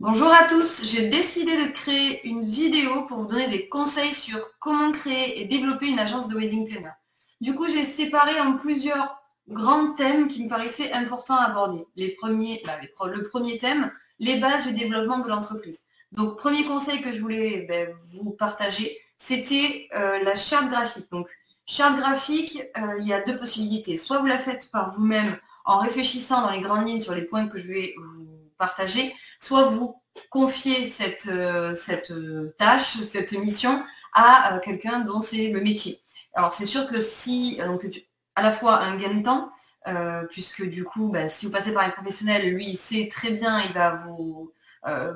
Bonjour à tous, j'ai décidé de créer une vidéo pour vous donner des conseils sur comment créer et développer une agence de wedding planner. Du coup, j'ai séparé en plusieurs grands thèmes qui me paraissaient importants à aborder. Bah, le premier thème, les bases du développement de l'entreprise. Donc, premier conseil que je voulais ben, vous partager, c'était euh, la charte graphique. Donc, charte graphique, euh, il y a deux possibilités. Soit vous la faites par vous-même en réfléchissant dans les grandes lignes sur les points que je vais vous partager, soit vous confiez cette, euh, euh, tâche, cette mission à euh, quelqu'un dont c'est le métier. Alors c'est sûr que si, donc c'est à la fois un gain de temps, puisque du coup, bah, si vous passez par un professionnel, lui, il sait très bien, il va vous,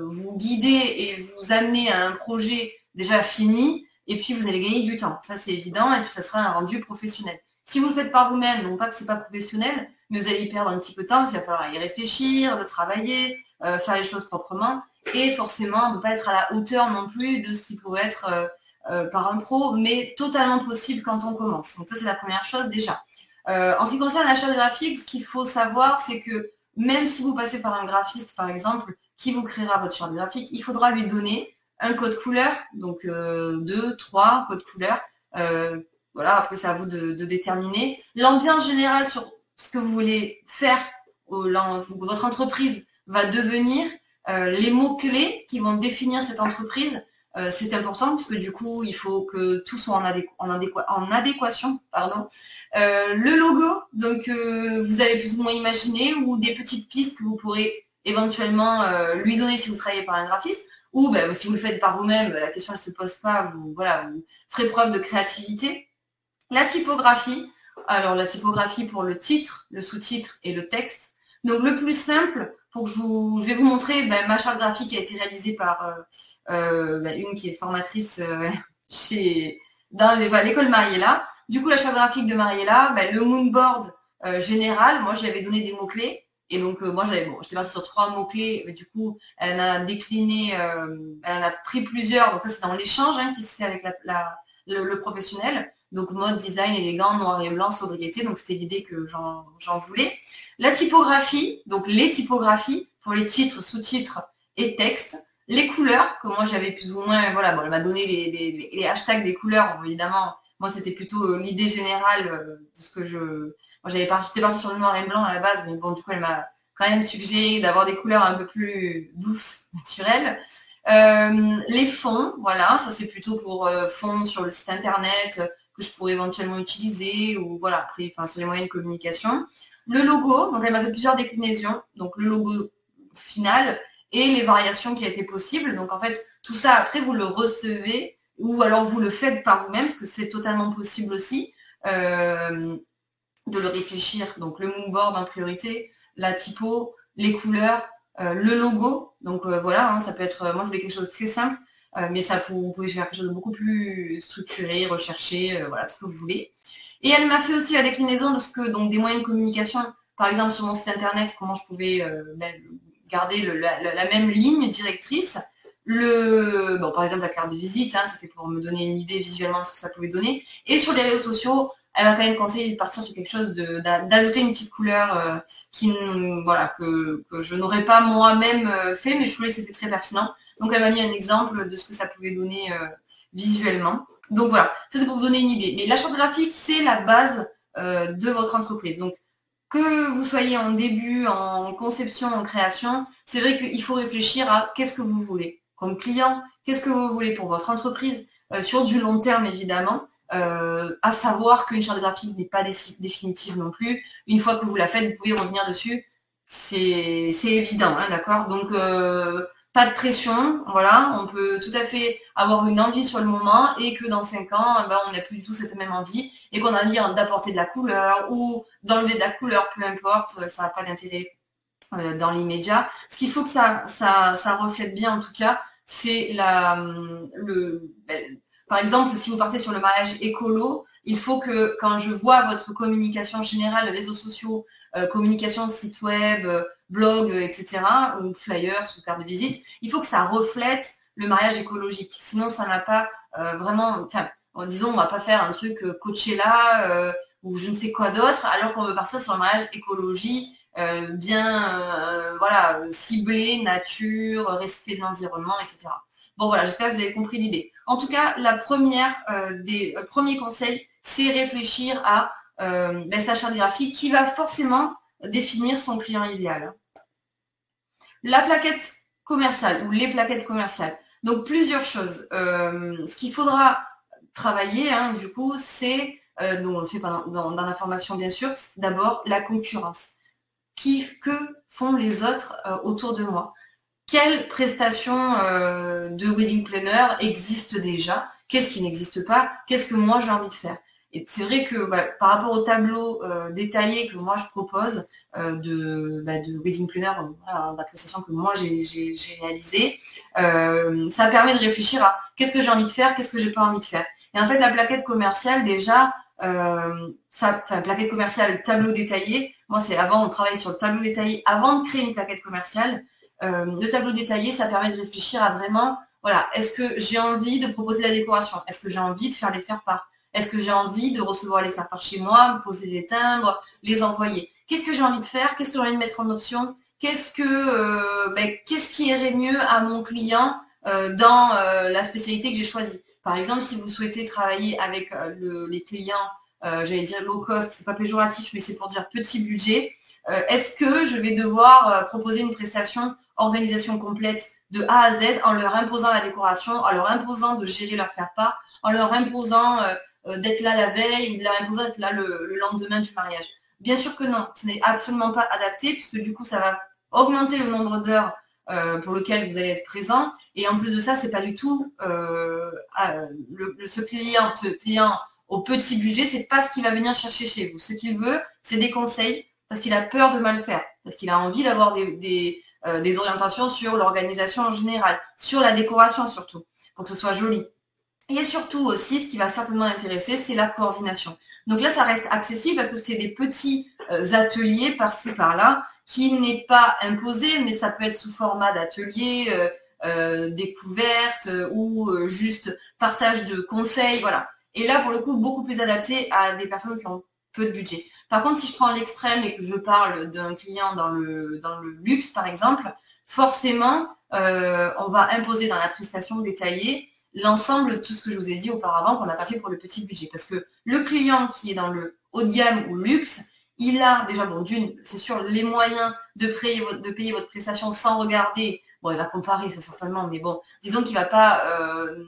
vous guider et vous amener à un projet déjà fini, et puis vous allez gagner du temps. Ça, c'est évident, et puis ça sera un rendu professionnel. Si vous le faites par vous-même, non pas que c'est pas professionnel, mais vous allez y perdre un petit peu de temps, parce qu'il va falloir y réfléchir, le travailler, euh, faire les choses proprement, et forcément ne pas être à la hauteur non plus de ce qui pourrait être euh, euh, par un pro, mais totalement possible quand on commence. Donc ça c'est la première chose déjà. en ce qui concerne l'achat graphique, ce qu'il faut savoir, c'est que même si vous passez par un graphiste, par exemple, qui vous créera votre charte graphique, il faudra lui donner un code couleur, donc deux, trois codes couleurs. voilà, après c'est à vous de déterminer. L'ambiance générale sur ce que vous voulez faire, votre entreprise va devenir euh, les mots-clés qui vont définir cette entreprise. Euh, c'est important puisque du coup, il faut que tout soit en, en, adéquation. Pardon. Euh, le logo, donc vous avez plus ou moins imaginé, ou des petites pistes que vous pourrez éventuellement lui donner si vous travaillez par un graphiste, ou ben, si vous le faites par vous-même, la question ne se pose pas, vous, voilà, vous ferez preuve de créativité. La typographie, alors la typographie pour le titre, le sous-titre et le texte. Donc le plus simple, pour je, vous, je vais vous montrer ben, ma charte graphique qui a été réalisée par euh, euh, ben, une qui est formatrice euh, chez dans l'école Mariella. Du coup, la charte graphique de Mariella, ben, le moonboard général, moi j'avais donné des mots-clés. Et donc moi j'avais bon, j'étais sur trois mots-clés, mais du coup, elle en a décliné, elle en a pris plusieurs. Donc ça c'est dans l'échange hein, qui se fait avec le, professionnel. Donc mode, design, élégant, noir et blanc, sobriété. Donc c'était l'idée que j'en voulais. La typographie, donc les typographies pour les titres, sous-titres et textes. Les couleurs, que moi j'avais plus ou moins, voilà, bon, elle m'a donné les, hashtags des couleurs, évidemment. Moi c'était plutôt euh, l'idée générale euh, de ce que je. Moi j'avais partie sur le noir et blanc à la base, mais bon, du coup elle m'a quand même suggéré d'avoir des couleurs un peu plus douces, naturelles. Euh, les fonds, voilà, ça c'est plutôt pour fonds sur le site internet que je pourrais éventuellement utiliser ou voilà, après, enfin, sur les moyens de communication. Le logo, donc elle m'a fait plusieurs déclinaisons, donc le logo final et les variations qui étaient possibles. Donc en fait, tout ça après vous le recevez ou alors vous le faites par vous-même, parce que c'est totalement possible aussi euh, de le réfléchir. Donc le moonboard en priorité, la typo, les couleurs, euh, le logo. Donc euh, voilà, hein, ça peut être, moi je voulais quelque chose de très simple, mais ça vous pouvez faire quelque chose de beaucoup plus structuré, recherché, voilà, ce que vous voulez. Et elle m'a fait aussi la déclinaison de ce que, donc des moyens de communication, par exemple sur mon site internet, comment je pouvais euh, garder la, même ligne directrice. Le, bon, par exemple, la carte de visite, hein, c'était pour me donner une idée visuellement de ce que ça pouvait donner. Et sur les réseaux sociaux, elle m'a quand même conseillé de partir sur quelque chose, d'ajouter une petite couleur euh, qui, voilà, que, je n'aurais pas moi-même euh, fait, mais je trouvais que c'était très pertinent. Donc elle m'a mis un exemple de ce que ça pouvait donner visuellement. Donc voilà, ça c'est pour vous donner une idée. Mais la charte graphique, c'est la base euh, de votre entreprise. Donc que vous soyez en début, en conception, en création, c'est vrai qu'il faut réfléchir à qu'est-ce que vous voulez comme client, qu'est-ce que vous voulez pour votre entreprise, euh, sur du long terme évidemment. Euh, à savoir qu'une charte graphique n'est pas définitive non plus. Une fois que vous la faites, vous pouvez revenir dessus. C'est évident, hein, d'accord? Donc pas de pression, voilà, on peut tout à fait avoir une envie sur le moment et que dans cinq ans, eh ben, on n'a plus du tout cette même envie et qu'on a envie d'apporter de la couleur ou d'enlever de la couleur, peu importe, ça n'a pas d'intérêt euh, dans l'immédiat. Ce qu'il faut que ça, reflète bien en tout cas, c'est la le ben, par exemple, si vous partez sur le mariage écolo, il faut que quand je vois votre communication générale, réseaux sociaux, euh, communication site web, blog, euh, etc., ou flyers, ou carte de visite, il faut que ça reflète le mariage écologique. Sinon, ça n'a pas euh, vraiment, enfin, disons, on va pas faire un truc euh, Coachella ou je ne sais quoi d'autre, alors qu'on veut partir sur un mariage écologie bien voilà, ciblé, nature, respect de l'environnement, etc. Bon voilà, j'espère que vous avez compris l'idée. En tout cas, la première des premiers conseils, c'est réfléchir à ben, sa qui va forcément définir son client idéal. La plaquette commerciale ou les plaquettes commerciales. Donc plusieurs choses. ce qu'il faudra travailler, hein, du coup, c'est, euh, on le fait dans, dans, la formation bien sûr, d'abord la concurrence. Qui, que font les autres euh, autour de moi? Quelles prestations euh, de wedding planner existent déjà? Qu'est-ce qui n'existe pas? Qu'est-ce que moi j'ai envie de faire? Et c'est vrai que bah, par rapport au tableau euh, détaillé que moi je propose euh, de, bah, de wedding planner, la prestation que moi j'ai réalisée, euh, ça permet de réfléchir à qu'est-ce que j'ai envie de faire, qu'est-ce que j'ai pas envie de faire. Et en fait, la plaquette commerciale, déjà, enfin, plaquette commerciale, tableau détaillé. Moi, c'est avant, on travaille sur le tableau détaillé avant de créer une plaquette commerciale. le tableau détaillé, ça permet de réfléchir à vraiment, voilà, est-ce que j'ai envie de proposer la décoration? Est-ce que j'ai envie de faire les faire-part est-ce que j'ai envie de recevoir les faire par chez moi, me poser des timbres, les envoyer? Qu'est-ce que j'ai envie de faire? Qu'est-ce que j'ai envie de mettre en option? Qu'est-ce que euh, ben, qu'est-ce qui irait mieux à mon client euh, dans euh, la spécialité que j'ai choisie? Par exemple, si vous souhaitez travailler avec les clients, j'allais dire low cost, c'est pas péjoratif, mais c'est pour dire petit budget. Est-ce que je vais devoir proposer une prestation organisation complète de A à Z en leur imposant la décoration, en leur imposant de gérer leur faire part, en leur imposant d'être là la veille, leur imposer d'être là le, lendemain du mariage. Bien sûr que non, ce n'est absolument pas adapté puisque du coup ça va augmenter le nombre d'heures euh, pour lequel vous allez être présent. Et en plus de ça, c'est pas du tout euh, le, ce client, au petit budget, c'est pas ce qu'il va venir chercher chez vous. Ce qu'il veut, c'est des conseils parce qu'il a peur de mal faire, parce qu'il a envie d'avoir des, des orientations sur l'organisation en général, sur la décoration surtout, pour que ce soit joli. Et surtout aussi, ce qui va certainement intéresser, c'est la coordination. Donc là, ça reste accessible parce que c'est des petits euh, ateliers par-ci par-là qui n'est pas imposé, mais ça peut être sous format d'atelier, euh, euh, découverte ou juste partage de conseils, voilà. Et là, pour le coup, beaucoup plus adapté à des personnes qui ont peu de budget. Par contre, si je prends l'extrême et que je parle d'un client dans le, dans le luxe, par exemple, forcément, on va imposer dans la prestation détaillée l'ensemble de tout ce que je vous ai dit auparavant qu'on n'a pas fait pour le petit budget. Parce que le client qui est dans le haut de gamme ou luxe, il a déjà, bon, d'une, c'est sûr, les moyens de payer, votre, prestation sans regarder. Bon, il va comparer, ça certainement, mais bon, disons qu'il va pas, euh,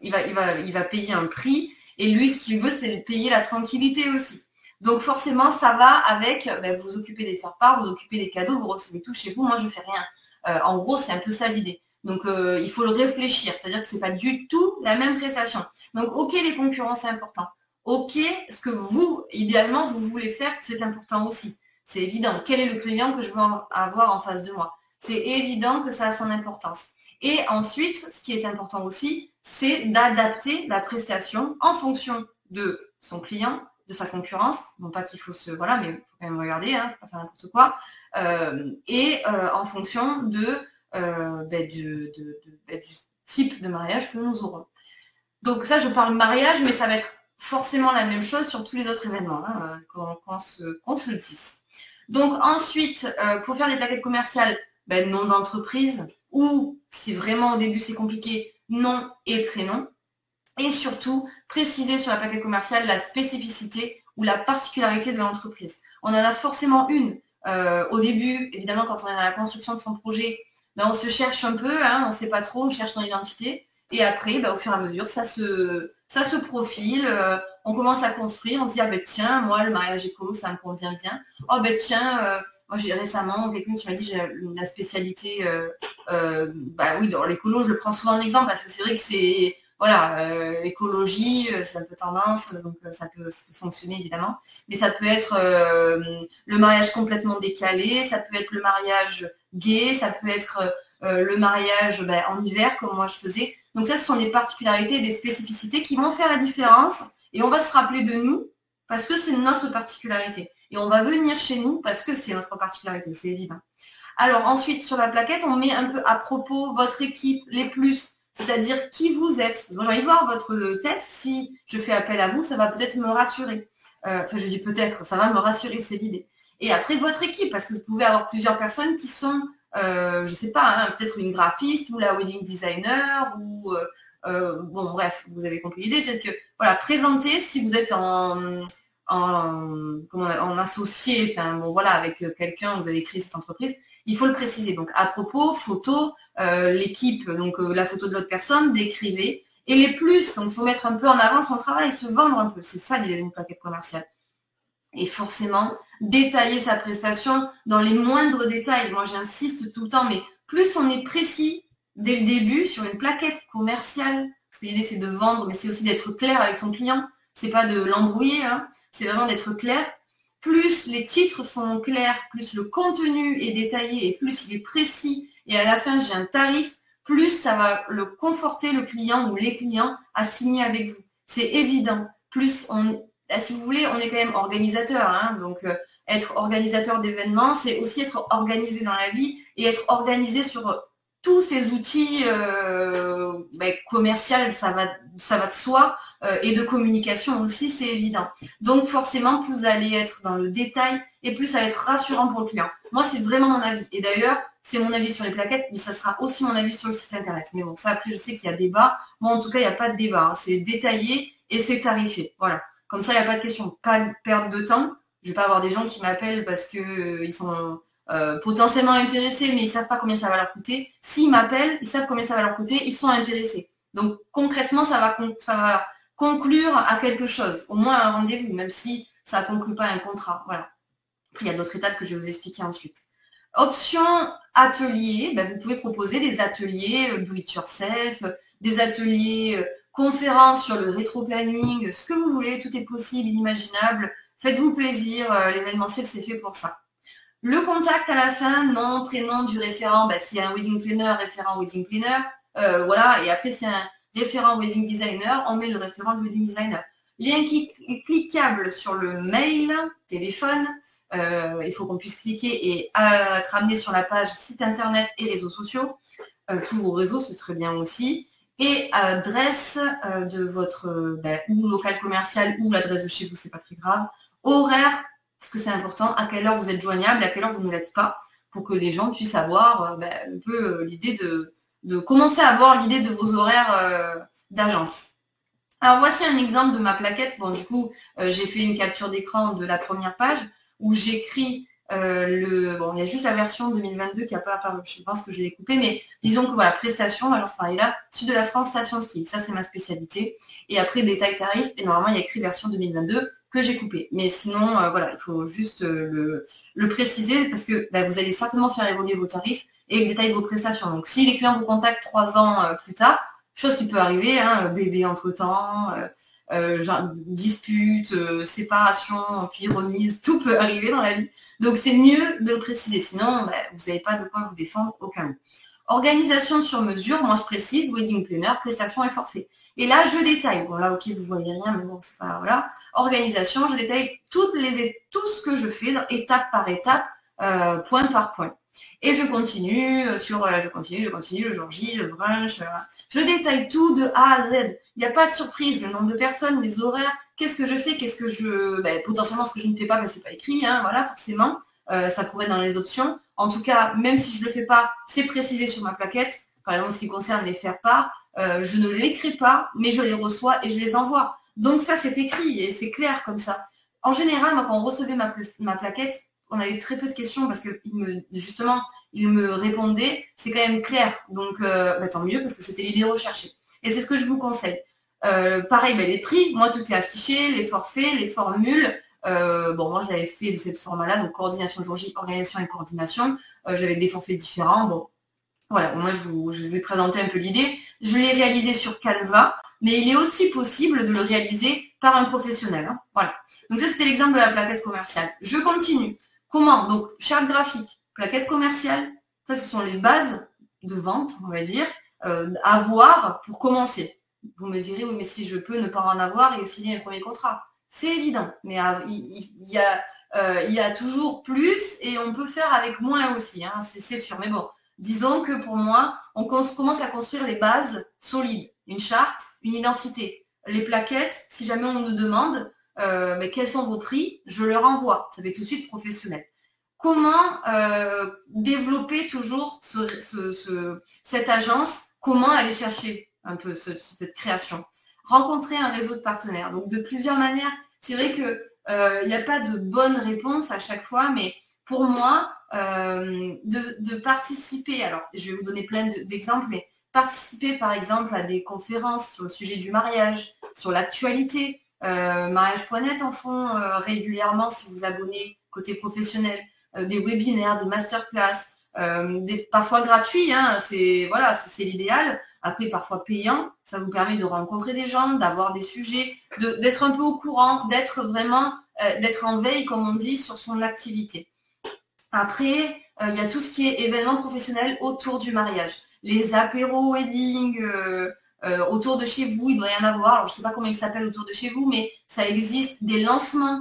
il, va, il, va, payer un prix. Et lui, ce qu'il veut, c'est payer la tranquillité aussi. Donc forcément, ça va avec, ben, vous occupez des faire-part, vous occupez des cadeaux, vous recevez tout chez vous, moi je fais rien. Euh, en gros, c'est un peu ça l'idée. Donc euh, il faut le réfléchir, c'est-à-dire que ce n'est pas du tout la même prestation. Donc ok, les concurrents, c'est important. Ok, ce que vous, idéalement, vous voulez faire, c'est important aussi. C'est évident. Quel est le client que je veux avoir en face de moi? C'est évident que ça a son importance. Et ensuite, ce qui est important aussi, c'est d'adapter la prestation en fonction de son client, de sa concurrence. Non pas qu'il faut se... Voilà, mais il faut quand même regarder, hein, pas faire n'importe quoi. Euh, et euh, en fonction de euh, ben, ben, du, type de mariage que nous aurons. Donc ça, je parle mariage, mais ça va être forcément la même chose sur tous les autres événements, hein, qu'on se, dise. Donc ensuite, euh, pour faire des plaquettes commerciales, ben, nom d'entreprise, ou si vraiment au début c'est compliqué, nom et prénom. Et surtout, préciser sur la plaquette commerciale la spécificité ou la particularité de l'entreprise. On en a forcément une. Euh, au début, évidemment, quand on est dans la construction de son projet, ben, on se cherche un peu, hein, on ne sait pas trop, on cherche son identité. Et après, ben, au fur et à mesure, ça se, ça se profile. Euh, on commence à construire. On dit, ah ben tiens, moi, le mariage écolo, ça me convient bien. Oh ben tiens, euh, moi j'ai récemment quelqu'un qui m'a dit j'ai la spécialité. Euh, bah oui, dans l'écolo, je le prends souvent en exemple parce que c'est vrai que c'est voilà, l'écologie, c'est un peu tendance, donc ça peut fonctionner évidemment. Mais ça peut être le mariage complètement décalé, ça peut être le mariage gay, ça peut être euh, le mariage ben, en hiver, comme moi je faisais. Donc ça, ce sont des particularités, des spécificités qui vont faire la différence. Et on va se rappeler de nous parce que c'est notre particularité. Et on va venir chez nous parce que c'est notre particularité, c'est évident. Alors ensuite, sur la plaquette, on met un peu à propos votre équipe, les plus, c'est-à-dire qui vous êtes. J'ai envie de voir votre tête. Si je fais appel à vous, ça va peut-être me rassurer. Euh, enfin, je dis peut-être, ça va me rassurer, c'est l'idée. Et après, votre équipe, parce que vous pouvez avoir plusieurs personnes qui sont, euh, je ne sais pas, hein, peut-être une graphiste ou la wedding designer ou euh, euh, bon bref, vous avez compris l'idée. Peut-être que voilà, présenter si vous êtes en, associé, bon voilà, avec quelqu'un, vous avez créé cette entreprise, il faut le préciser. Donc à propos, photo, l'équipe, donc la photo de l'autre personne, décrivez. Et les plus, donc il faut mettre un peu en avant son travail, se vendre un peu. C'est ça l'idée d'une plaquette commerciale. Et forcément, détailler sa prestation dans les moindres détails. Moi, j'insiste tout le temps, mais plus on est précis dès le début sur une plaquette commerciale, parce que l'idée c'est de vendre, mais c'est aussi d'être clair avec son client. C'est pas de l'embrouiller, hein. c'est vraiment d'être clair. Plus les titres sont clairs, plus le contenu est détaillé et plus il est précis, et à la fin j'ai un tarif, plus ça va le conforter le client ou les clients à signer avec vous. C'est évident. Plus on, bah, si vous voulez, on est quand même organisateur. Hein. donc, euh, être organisateur d'événements, c'est aussi être organisé dans la vie et être organisé sur tous ces outils euh, bah, commerciaux, ça va, ça va de soi, euh, et de communication aussi, c'est évident. Donc forcément, plus vous allez être dans le détail et plus ça va être rassurant pour le client. Moi, c'est vraiment mon avis. Et d'ailleurs, c'est mon avis sur les plaquettes, mais ça sera aussi mon avis sur le site internet. Mais bon, ça après, je sais qu'il y a débat. Moi, en tout cas, il n'y a pas de débat. Hein. C'est détaillé et c'est tarifé. Voilà. Comme ça, il n'y a pas de question. Pas de perte de temps. Je ne vais pas avoir des gens qui m'appellent parce qu'ils euh, sont euh, potentiellement intéressés, mais ils ne savent pas combien ça va leur coûter. S'ils m'appellent, ils savent combien ça va leur coûter, ils sont intéressés. Donc concrètement, ça va, conclure à quelque chose, au moins un rendez-vous, même si ça ne conclut pas un contrat. Voilà. Après, il y a d'autres étapes que je vais vous expliquer ensuite. Option atelier, ben, vous pouvez proposer des ateliers euh, do it yourself, des ateliers conférence sur le rétro-planning, ce que vous voulez, tout est possible, inimaginable. Faites-vous plaisir, euh, l'événementiel c'est fait pour ça. Le contact à la fin, nom, prénom du référent, bah, y a un wedding planner, référent wedding planner, euh, voilà, et après a un référent wedding designer, on met le référent wedding designer. Lien cliquable sur le mail, téléphone, euh, il faut qu'on puisse cliquer et être amené sur la page site internet et réseaux sociaux. tous vos réseaux, ce serait bien aussi et adresse euh, de votre euh, ben, ou local commercial ou l'adresse de chez vous, c'est pas très grave. Horaire, parce que c'est important, à quelle heure vous êtes joignable, à quelle heure vous ne l'êtes pas, pour que les gens puissent avoir euh, ben, un peu l'idée de, de commencer à avoir l'idée de vos horaires d'agence. Alors voici un exemple de ma plaquette. Bon, du coup, j'ai fait une capture d'écran de la première page où j'écris euh, le, bon, il y a juste la version 2022 qui n'a pas apparu. Je pense que je l'ai coupé, mais disons que voilà, prestation, agence là, sud de la France, station ski. Ça, c'est ma spécialité. Et après, détail tarif. Et normalement, il y a écrit version 2022 que j'ai coupé. Mais sinon, euh, voilà, il faut juste euh, le, préciser parce que bah, vous allez certainement faire évoluer vos tarifs et le détail de vos prestations. Donc, si les clients vous contactent trois ans plus tard, chose qui peut arriver, hein, bébé entre-temps, euh, dispute, euh, séparation, puis remise, tout peut arriver dans la vie. Donc c'est mieux de le préciser, sinon bah, vous n'avez pas de quoi vous défendre aucun Organisation sur mesure, moi je précise, wedding planner, prestation et forfait. Et là, je détaille. Bon là, ok, vous voyez rien, mais bon, c'est pas voilà. Organisation, je détaille tout ce que je fais, étape par étape, euh, point par point. Et je continue euh, sur, voilà, je continue, je continue, le jour J, le brunch, Je détaille tout de A à Z. Il n'y a pas de surprise, le nombre de personnes, les horaires, qu'est-ce que je fais, qu'est-ce que je, ben, potentiellement ce que je ne fais pas, mais c'est pas écrit, hein, voilà, forcément. Euh, ça pourrait être dans les options. En tout cas, même si je ne le fais pas, c'est précisé sur ma plaquette. Par exemple, ce qui concerne les faire part, euh, je ne l'écris pas, mais je les reçois et je les envoie. Donc ça, c'est écrit et c'est clair comme ça. En général, quand on recevait ma, plaquette, on avait très peu de questions parce que me, justement, il me répondait, c'est quand même clair. Donc, euh, bah, tant mieux parce que c'était l'idée recherchée. Et c'est ce que je vous conseille. Euh, pareil, bah, les prix, moi tout est affiché, les forfaits, les formules. Euh, bon, moi j'avais fait de cette format-là, donc coordination jour J, organisation et coordination. j'avais des forfaits différents. Bon, voilà, moi je vous, je vous ai présenté un peu l'idée. Je l'ai réalisé sur Canva, mais il est aussi possible de le réaliser par un professionnel. Hein. Voilà. Donc ça c'était l'exemple de la plaquette commerciale. Je continue. Comment? Donc, charte graphique, plaquette commerciale, ça ce sont les bases de vente, on va dire, euh, à voir pour commencer. Vous me direz, oui, mais si je peux ne pas en avoir et signer un premier contrat. C'est évident, mais euh, il, y a, euh, il y a toujours plus et on peut faire avec moins aussi, hein, c'est sûr. Mais bon, disons que pour moi, on commence à construire les bases solides, une charte, une identité. Les plaquettes, si jamais on nous demande, mais quels sont vos prix Je leur envoie. Ça fait tout de suite professionnel. Comment développer toujours cette agence? Comment aller chercher un peu cette création? Rencontrer un réseau de partenaires. Donc de plusieurs manières. C'est vrai que il n'y a pas de bonne réponse à chaque fois, mais pour moi, euh, de, participer, alors je vais vous donner plein d'exemples, mais participer par exemple à des conférences sur le sujet du mariage, sur l'actualité. Euh, mariage.net en font euh, régulièrement si vous abonnez côté professionnel, des webinaires, des masterclass, parfois gratuits, hein, c'est l'idéal. Après, parfois payant, ça vous permet de rencontrer des gens, d'avoir des sujets, d'être un peu au courant, d'être vraiment, d'être en veille, comme on dit, sur son activité. Après, euh, il y a tout ce qui est événements professionnels autour du mariage. Les apéros wedding euh, euh, autour de chez vous, il doit y en avoir. Je ne sais pas comment ils s'appellent autour de chez vous, mais ça existe. Des lancements.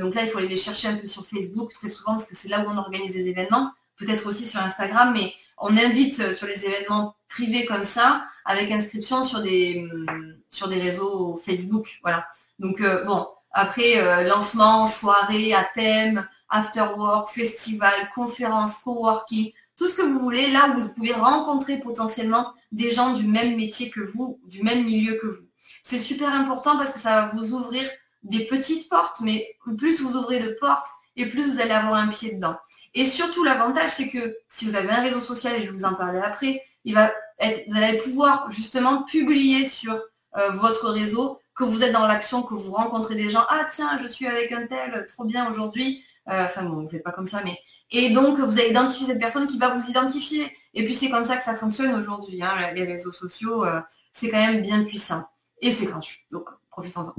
donc là, il faut aller les chercher un peu sur Facebook très souvent parce que c'est là où on organise des événements. Peut-être aussi sur Instagram, mais on invite sur les événements privés comme ça, avec inscription sur des, hum, sur des réseaux Facebook. Voilà. Donc bon, après, lancement, soirée à thème, after work, festival, conférence, coworking, tout ce que vous voulez, là vous pouvez rencontrer potentiellement des gens du même métier que vous, du même milieu que vous. C'est super important parce que ça va vous ouvrir des petites portes, mais plus vous ouvrez de portes et plus vous allez avoir un pied dedans. Et surtout, l'avantage, c'est que si vous avez un réseau social, et je vous en parler après, il va vous allez pouvoir justement publier sur euh, votre réseau que vous êtes dans l'action, que vous rencontrez des gens. Ah tiens, je suis avec un tel, trop bien aujourd'hui. Euh, enfin bon, vous ne faites pas comme ça, mais et donc vous allez identifier cette personne qui va vous identifier. Et puis c'est comme ça que ça fonctionne aujourd'hui. Hein, les réseaux sociaux, euh, c'est quand même bien puissant et c'est gratuit. Donc profitons-en.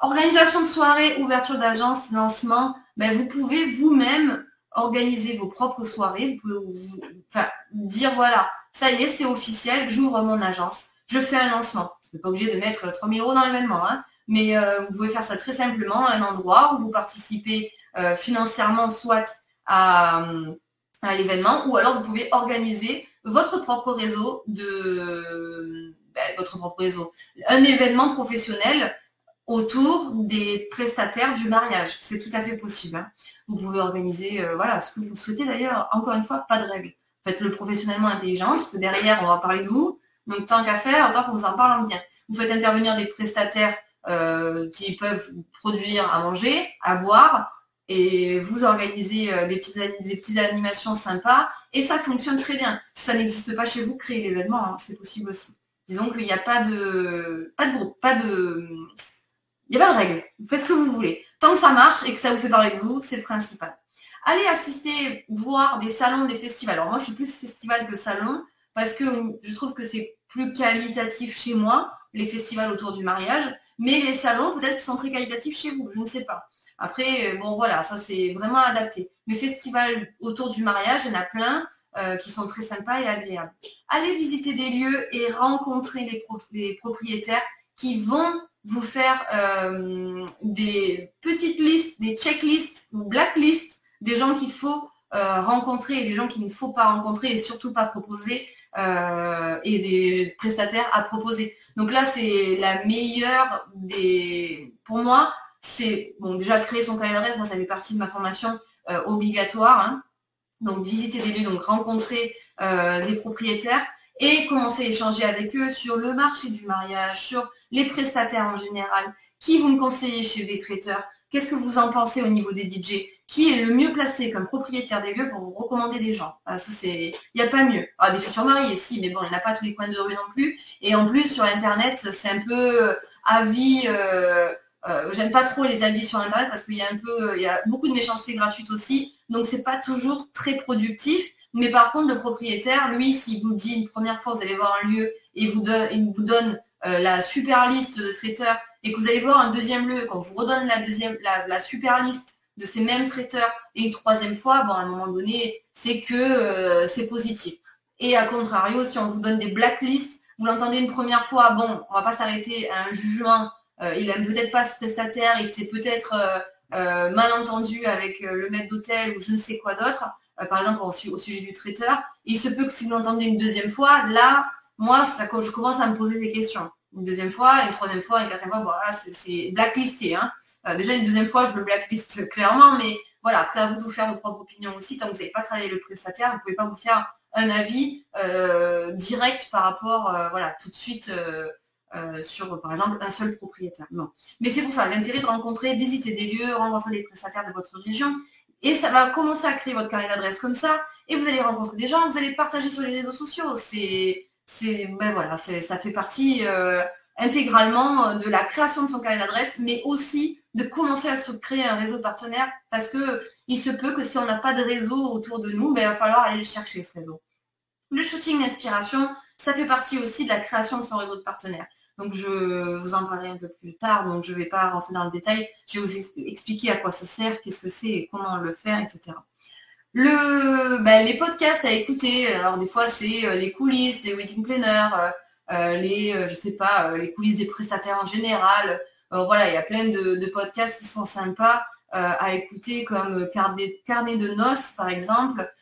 Organisation de soirée, ouverture d'agence, lancement. Ben, vous pouvez vous-même organiser vos propres soirées. Vous pouvez vous, dire voilà, ça y est, c'est officiel, j'ouvre mon agence, je fais un lancement. Vous n'êtes pas obligé de mettre 3000 euros dans l'événement, hein, mais euh, vous pouvez faire ça très simplement un endroit où vous participez euh, financièrement soit à, l'événement, ou alors vous pouvez organiser votre propre réseau de ben, votre propre réseau, un événement professionnel autour des prestataires du mariage. C'est tout à fait possible. Hein. Vous pouvez organiser euh, voilà, ce que vous souhaitez d'ailleurs, encore une fois, pas de règles. Faites-le professionnellement intelligent, parce que derrière, on va parler de vous. Donc tant qu'à faire, autant qu'on vous en parle en bien. Vous faites intervenir des prestataires euh, qui peuvent produire à manger, à boire, et vous organisez euh, des petites, des petites animations sympas et ça fonctionne très bien. Si ça n'existe pas chez vous, créez l'événement, hein, c'est possible aussi. Disons qu'il n'y a pas de pas de groupe, pas de il n'y a pas de règle. Vous faites ce que vous voulez. Tant que ça marche et que ça vous fait parler de vous, c'est le principal. Allez assister, voir des salons, des festivals. Alors moi, je suis plus festival que salon parce que je trouve que c'est plus qualitatif chez moi, les festivals autour du mariage. Mais les salons, peut-être, sont très qualitatifs chez vous. Je ne sais pas. Après, euh, bon voilà, ça c'est vraiment adapté. Mais festivals autour du mariage, il y en a plein euh, qui sont très sympas et agréables. Allez visiter des lieux et rencontrer les, propriétaires qui vont vous faire euh, des petites listes, des checklists ou blacklists des gens qu'il faut rencontrer et des gens qu'il ne faut pas rencontrer et surtout pas proposer et des prestataires à proposer. Donc là, c'est la meilleure des... Pour moi, c'est bon déjà créer son carnet d'adresse, moi ça fait partie de ma formation euh, obligatoire. Hein. Donc visiter des lieux, donc rencontrer euh, des propriétaires et commencer à échanger avec eux sur le marché du mariage, sur les prestataires en général, qui vous me conseillez chez les traiteurs, qu'est-ce que vous en pensez au niveau des DJ, qui est le mieux placé comme propriétaire des lieux pour vous recommander des gens? Ah, il n'y a pas mieux. Ah, des futurs mariés, si, mais bon, il n'y en a pas tous les coins de rue non plus. Et en plus sur internet, c'est un peu avis. Euh, euh, j'aime pas trop les avis sur internet parce qu'il y a un peu, il y a beaucoup de méchanceté gratuite aussi, donc c'est pas toujours très productif. Mais par contre, le propriétaire, lui, s'il vous dit une première fois, vous allez voir un lieu et vous il vous donne euh, la super liste de traiteurs et que vous allez voir un deuxième lieu, quand vous redonne la deuxième, la, super liste de ces mêmes traiteurs et une troisième fois, bon, à un moment donné, c'est que euh, c'est positif. Et à contrario, si on vous donne des blacklists, vous l'entendez une première fois, bon, on va pas s'arrêter à un jugement euh, il aime peut-être pas ce prestataire, il s'est peut-être euh, mal entendu avec le maître d'hôtel ou je ne sais quoi d'autre, par exemple au, sujet du traiteur. Il se peut que si vous l'entendez une deuxième fois, là, moi, ça, je commence à me poser des questions. Une deuxième fois, une troisième fois, une quatrième fois, voilà, c'est blacklisté. Hein. déjà une deuxième fois, je le blacklist clairement, mais voilà, après à vous de vous faire vos propres opinions aussi. Tant que vous n'avez pas travaillé le prestataire, vous ne pouvez pas vous faire un avis direct par rapport, voilà, tout de suite sur, par exemple, un seul propriétaire. Non. Mais c'est pour ça, l'intérêt de rencontrer, visiter des lieux, rencontrer des prestataires de votre région. Et ça va commencer à créer votre carnet d'adresse comme ça. Et vous allez rencontrer des gens, vous allez partager sur les réseaux sociaux. C'est, c'est, ben voilà, ça fait partie intégralement de la création de son carnet d'adresse, mais aussi de commencer à se créer un réseau de partenaires parce que il se peut que si on n'a pas de réseau autour de nous, ben, il va falloir aller le chercher ce réseau. Le shooting d'inspiration, ça fait partie aussi de la création de son réseau de partenaires. Donc je vous en parlerai un peu plus tard, donc je ne vais pas rentrer dans le détail. Je vais vous expliquer à quoi ça sert, qu'est-ce que c'est et comment le faire, etc. Ben, les podcasts à écouter, alors des fois c'est euh, les coulisses des wedding planners, euh, euh, les, je sais pas, les coulisses des prestataires en général. voilà, il y a plein de, podcasts qui sont sympas à écouter comme Carnet, Carnet de noces par exemple,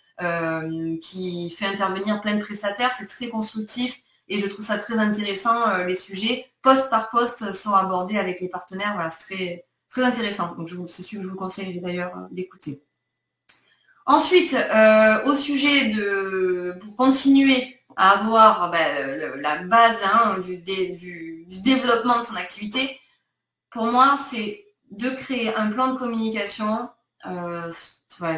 qui fait intervenir plein de prestataires. C'est très constructif et je trouve ça très intéressant. Euh, les sujets, poste par poste, sont abordés avec les partenaires. Voilà, c'est très, très intéressant. Donc, c'est celui que je vous conseille d'ailleurs euh, d'écouter. Ensuite, euh, au sujet de, pour continuer à avoir ben, la base hein, du, développement de son activité, pour moi, c'est de créer un plan de communication,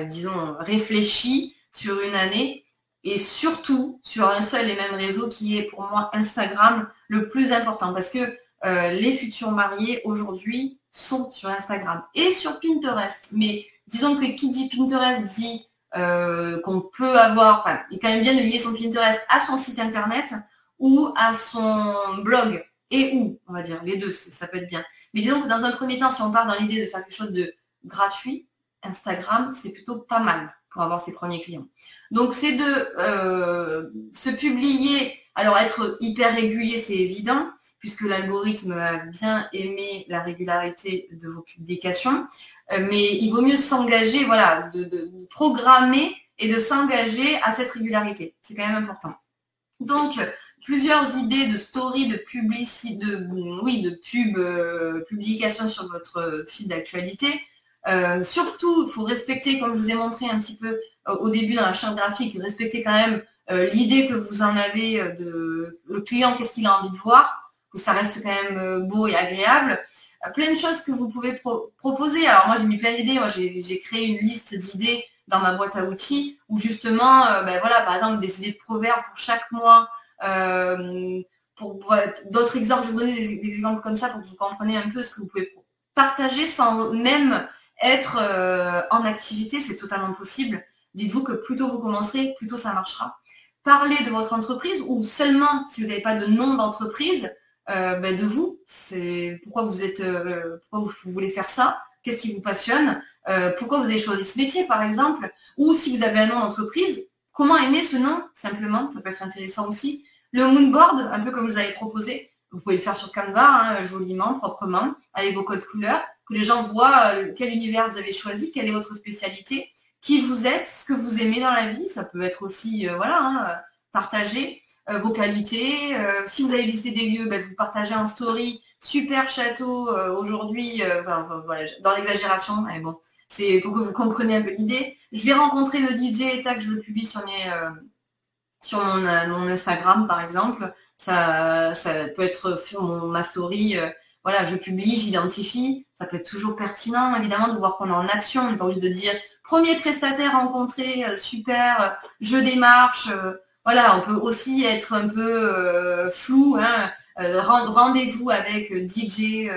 disons, réfléchi sur une année et surtout sur un seul et même réseau qui est pour moi Instagram le plus important parce que euh, les futurs mariés aujourd'hui sont sur Instagram et sur Pinterest. Mais disons que qui dit Pinterest dit euh, qu'on peut avoir, enfin, il est quand même bien de lier son Pinterest à son site internet ou à son blog et où, on va dire, les deux, ça peut être bien. Mais disons que dans un premier temps, si on part dans l'idée de faire quelque chose de gratuit, Instagram, c'est plutôt pas mal pour avoir ses premiers clients. Donc c'est de euh, se publier, alors être hyper régulier, c'est évident, puisque l'algorithme a bien aimé la régularité de vos publications, euh, mais il vaut mieux s'engager, voilà, de, programmer et de s'engager à cette régularité. C'est quand même important. Donc, plusieurs idées de story, de publicité, de, oui, de pub, euh, publication sur votre fil d'actualité. Euh, surtout, il faut respecter, comme je vous ai montré un petit peu euh, au début dans la charte graphique, respecter quand même euh, l'idée que vous en avez de le client, qu'est-ce qu'il a envie de voir, que ça reste quand même beau et agréable. plein de choses que vous pouvez proposer. Alors moi, j'ai mis plein d'idées. Moi, j'ai créé une liste d'idées dans ma boîte à outils où justement, ben voilà, par exemple, des idées de proverbes pour chaque mois. pour d'autres exemples, je vous donner des, des, exemples comme ça pour que vous compreniez un peu ce que vous pouvez partager sans même être euh, en activité, c'est totalement possible. Dites-vous que plus tôt vous commencerez, plus tôt ça marchera. Parlez de votre entreprise ou seulement si vous n'avez pas de nom d'entreprise, euh, ben, de vous. C'est pourquoi vous êtes, euh, voulez faire ça, qu'est-ce qui vous passionne, pourquoi vous avez choisi ce métier par exemple, ou si vous avez un nom d'entreprise, comment est né ce nom? Simplement, ça peut être intéressant aussi. Le moonboard, un peu comme je vous avais proposé, vous pouvez le faire sur Canva, hein, joliment, proprement, avec vos codes couleurs que les gens voient euh, quel univers vous avez choisi, quelle est votre spécialité, qui vous êtes, ce que vous aimez dans la vie. Ça peut être aussi, euh, voilà, hein, euh, partager vos qualités. si vous avez visité des lieux, ben, vous partagez en story. Super château aujourd'hui, dans l'exagération, mais bon, c'est pour que vous compreniez un peu l'idée. Je vais rencontrer le DJ et que je publie sur sur mon, Instagram par exemple. Ça, ça peut être mon, ma story voilà, je publie, j'identifie. Ça peut être toujours pertinent, évidemment, de voir qu'on est en action. On n'est pas obligé de dire premier prestataire rencontré, euh, super, euh, je démarche. Euh, voilà, on peut aussi être un peu flou. Hein, Rendez-vous avec DJ,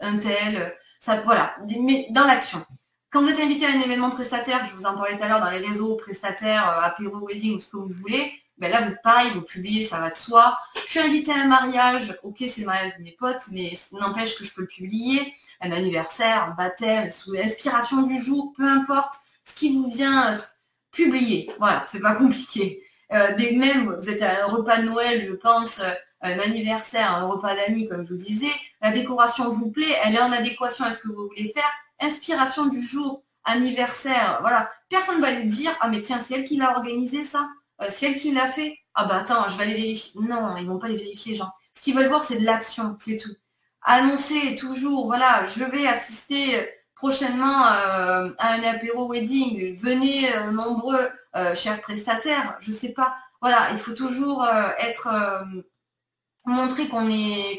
un tel. Ça, voilà, mais dans l'action. Quand vous êtes invité à un événement prestataire, je vous en parlais tout à l'heure dans les réseaux prestataires, apéro, wedding ou ce que vous voulez, ben là, vous, pareil, vous publiez, ça va de soi. Je suis invitée à un mariage, ok, c'est le mariage de mes potes, mais n'empêche que je peux le publier. Un anniversaire, un baptême, sous l'inspiration du jour, peu importe ce qui vous vient, publier. Voilà, c'est pas compliqué. Euh, des même, vous êtes à un repas de Noël, je pense, euh, un anniversaire, un repas d'amis, comme je vous disais, la décoration vous plaît, elle est en adéquation à ce que vous voulez faire. Inspiration du jour, anniversaire, voilà. Personne ne va lui dire, ah mais tiens, c'est elle qui l'a organisé ça. Euh, c'est elle qui l'a fait. Ah bah attends, je vais aller vérifier. Non, ils vont pas les vérifier, genre. Ce qu'ils veulent voir, c'est de l'action, c'est tout. annoncer toujours, voilà, je vais assister prochainement à un apéro wedding, venez nombreux, chers prestataires, je sais pas. Voilà, il faut toujours être montrer qu'on est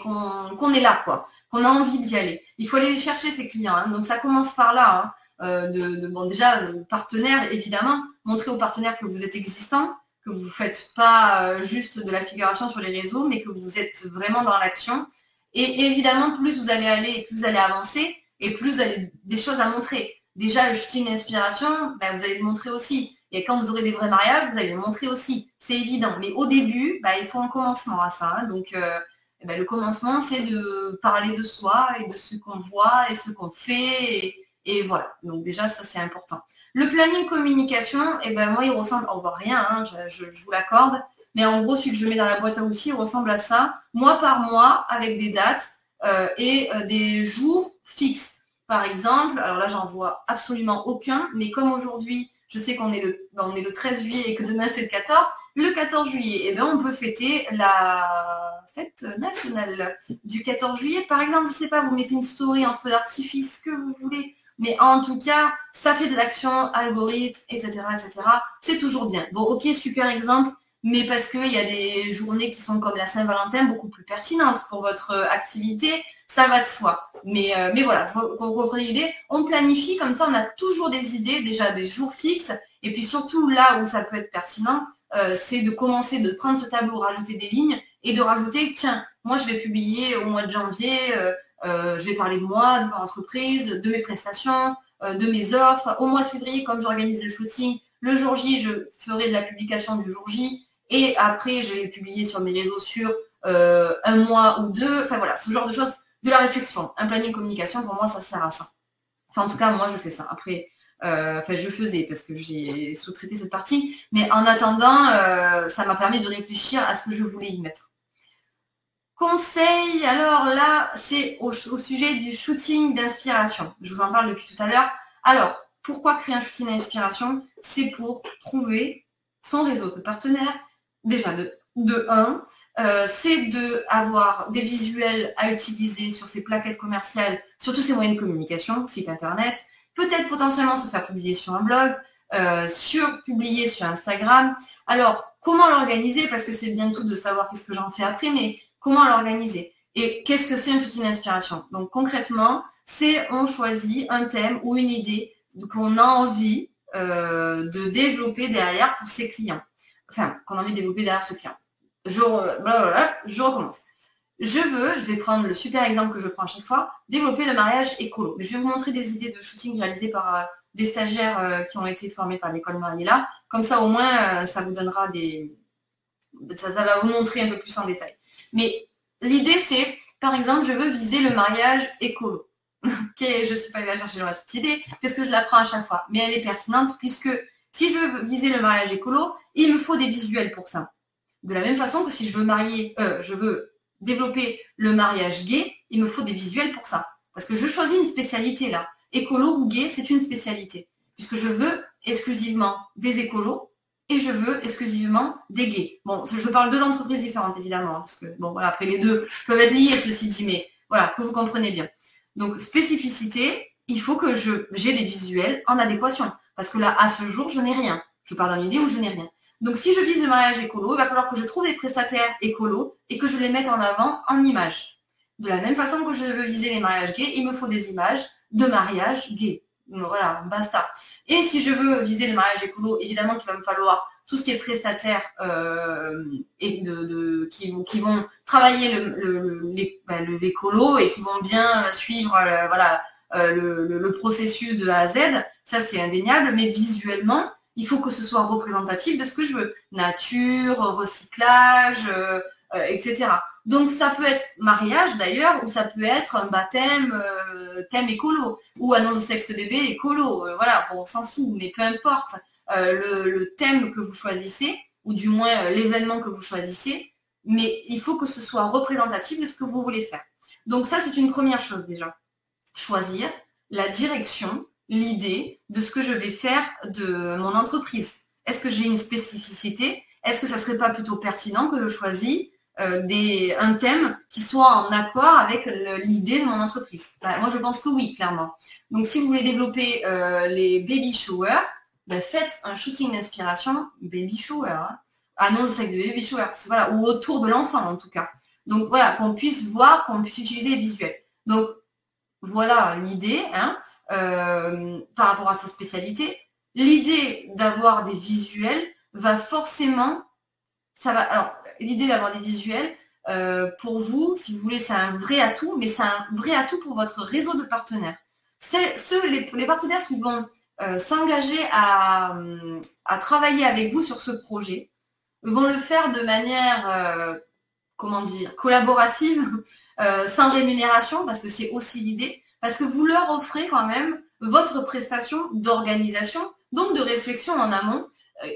est là, quoi, qu'on a envie d'y aller. Il faut aller chercher ses clients. Hein. Donc ça commence par là. Hein. Euh, de, bon déjà partenaires évidemment, montrer aux partenaires que vous êtes existant, que vous ne faites pas euh, juste de la figuration sur les réseaux, mais que vous êtes vraiment dans l'action. Et évidemment, plus vous allez aller, plus vous allez avancer, et plus vous avez des choses à montrer. Déjà, le shooting d'inspiration, ben, vous allez le montrer aussi. Et quand vous aurez des vrais mariages, vous allez le montrer aussi. C'est évident. Mais au début, ben, il faut un commencement à ça. Hein. Donc, euh, ben, le commencement, c'est de parler de soi et de ce qu'on voit et ce qu'on fait. Voilà. Donc déjà, ça, c'est important. Le planning communication, eh ben, moi, il ressemble, on voit rien, hein, je, vous l'accorde. Mais en gros, celui que je mets dans la boîte à outils, il ressemble à ça, mois par mois, avec des dates euh, et euh, des jours fixes. Par exemple, alors là, j'en vois absolument aucun, mais comme aujourd'hui, je sais qu'on est, le, on est le 13 juillet et que demain, c'est le 14, le 14 juillet, eh bien, on peut fêter la fête nationale du 14 juillet. Par exemple, je ne sais pas, vous mettez une story en feu d'artifice, que vous voulez. Mais en tout cas, ça fait de l'action, algorithme, etc., etc. C'est toujours bien. Bon, ok, super exemple, mais parce qu'il y a des journées qui sont comme la Saint-Valentin beaucoup plus pertinentes pour votre activité, ça va de soi. Mais, euh, voilà, vous comprenez l'idée. On planifie comme ça, on a toujours des idées, déjà des jours fixes, et puis surtout là où ça peut être pertinent, euh, c'est de commencer, de prendre ce tableau, rajouter des lignes et de rajouter, tiens, moi je vais publier au mois de janvier, euh, euh, je vais parler de moi, de mon entreprise, de mes prestations, de mes offres. Au mois de février, comme j'organise le shooting, le jour J, je ferai de la publication du jour J. Et après, je vais publier sur mes réseaux sur un mois ou deux. Enfin voilà, ce genre de choses, de la réflexion. Un planning communication, pour moi, ça sert à ça. Enfin, en tout cas, moi, je fais ça. Après, euh, je faisais parce que j'ai sous-traité cette partie. Mais en attendant, euh, ça m'a permis de réfléchir à ce que je voulais y mettre. Conseil, alors là, c'est au, sujet du shooting d'inspiration. Je vous en parle depuis tout à l'heure. Alors, pourquoi créer un shooting d'inspiration? C'est pour trouver son réseau de partenaires. Déjà, de, de 1, euh, c'est de avoir des visuels à utiliser sur ses plaquettes commerciales, sur tous ses moyens de communication, site internet, peut-être potentiellement se faire publier sur un blog, euh, sur publier sur Instagram. Alors, comment l'organiser? Parce que c'est bien tout de savoir qu'est-ce que j'en fais après, mais comment l'organiser? Et qu'est-ce que c'est un shooting d'inspiration? Donc concrètement, c'est on choisit un thème ou une idée qu'on a envie euh, de développer derrière pour ses clients. Enfin, qu'on a envie de développer derrière ses clients. Je, je recommence je veux, je vais prendre le super exemple que je prends à chaque fois, développer le mariage écolo. Je vais vous montrer des idées de shooting réalisées par euh, des stagiaires euh, qui ont été formés par l'école Mariella. Comme ça, au moins, ça vous donnera des... Ça, va vous montrer un peu plus en détail. Mais l'idée, c'est, par exemple, je veux viser le mariage écolo. je ne suis pas allée la chercher dans cette idée, parce que je la prends à chaque fois? Mais elle est pertinente puisque si je veux viser le mariage écolo, il me faut des visuels pour ça. De la même façon que si je veux marier, je veux développer le mariage gay, il me faut des visuels pour ça. Parce que je choisis une spécialité là. Écolo ou gay, c'est une spécialité. Puisque je veux exclusivement des écolos et je veux exclusivement des gays. Bon, je parle deux entreprises différentes évidemment, parce que bon voilà, après les deux peuvent être liés, ceci dit, mais voilà, que vous comprenez bien. Donc spécificité, il faut que j'ai des visuels en adéquation. Parce que là, à ce jour, je n'ai rien. Je parle dans l'idée où je n'ai rien. Donc, si je vise le mariage écolo, il va falloir que je trouve des prestataires écolos et que je les mette en avant en images. De la même façon que je veux viser les mariages gays, il me faut des images de mariage gay. Voilà, basta. Et si je veux viser le mariage écolo, évidemment qu'il va me falloir tout ce qui est prestataire euh, et de, qui, vont travailler ben, l'écolo et qui vont bien suivre euh, euh, le, processus de A à Z. Ça, c'est indéniable, mais visuellement, il faut que ce soit représentatif de ce que je veux. Nature, recyclage, etc. Donc ça peut être mariage d'ailleurs, ou ça peut être un baptême, euh, thème écolo, ou annonce de sexe bébé écolo. voilà, on s'en fout, mais peu importe le, le, thème que vous choisissez, ou du moins l'événement que vous choisissez, mais il faut que ce soit représentatif de ce que vous voulez faire. Donc ça, c'est une première chose déjà. Choisir la direction l'idée de ce que je vais faire de mon entreprise. Est-ce que j'ai une spécificité? Est-ce que ça serait pas plutôt pertinent que je des, un thème qui soit en accord avec l'idée de mon entreprise bah, Moi, je pense que oui, clairement. Donc, si vous voulez développer les baby showers, bah, faites un shooting d'inspiration baby shower. Hein. Annonce de sexe de baby shower, voilà, ou autour de l'enfant en tout cas. Donc voilà, qu'on puisse voir, qu'on puisse utiliser les visuels. Donc voilà l'idée hein, euh, par rapport à sa spécialité. L'idée d'avoir des visuels va forcément, ça va. L'idée d'avoir des visuels euh, pour vous, si vous voulez, c'est un vrai atout, mais c'est un vrai atout pour votre réseau de partenaires. Ceux, les, partenaires qui vont euh, s'engager à, à, travailler avec vous sur ce projet vont le faire de manière comment dire, collaborative, euh, sans rémunération, parce que c'est aussi l'idée, parce que vous leur offrez quand même votre prestation d'organisation, donc de réflexion en amont euh,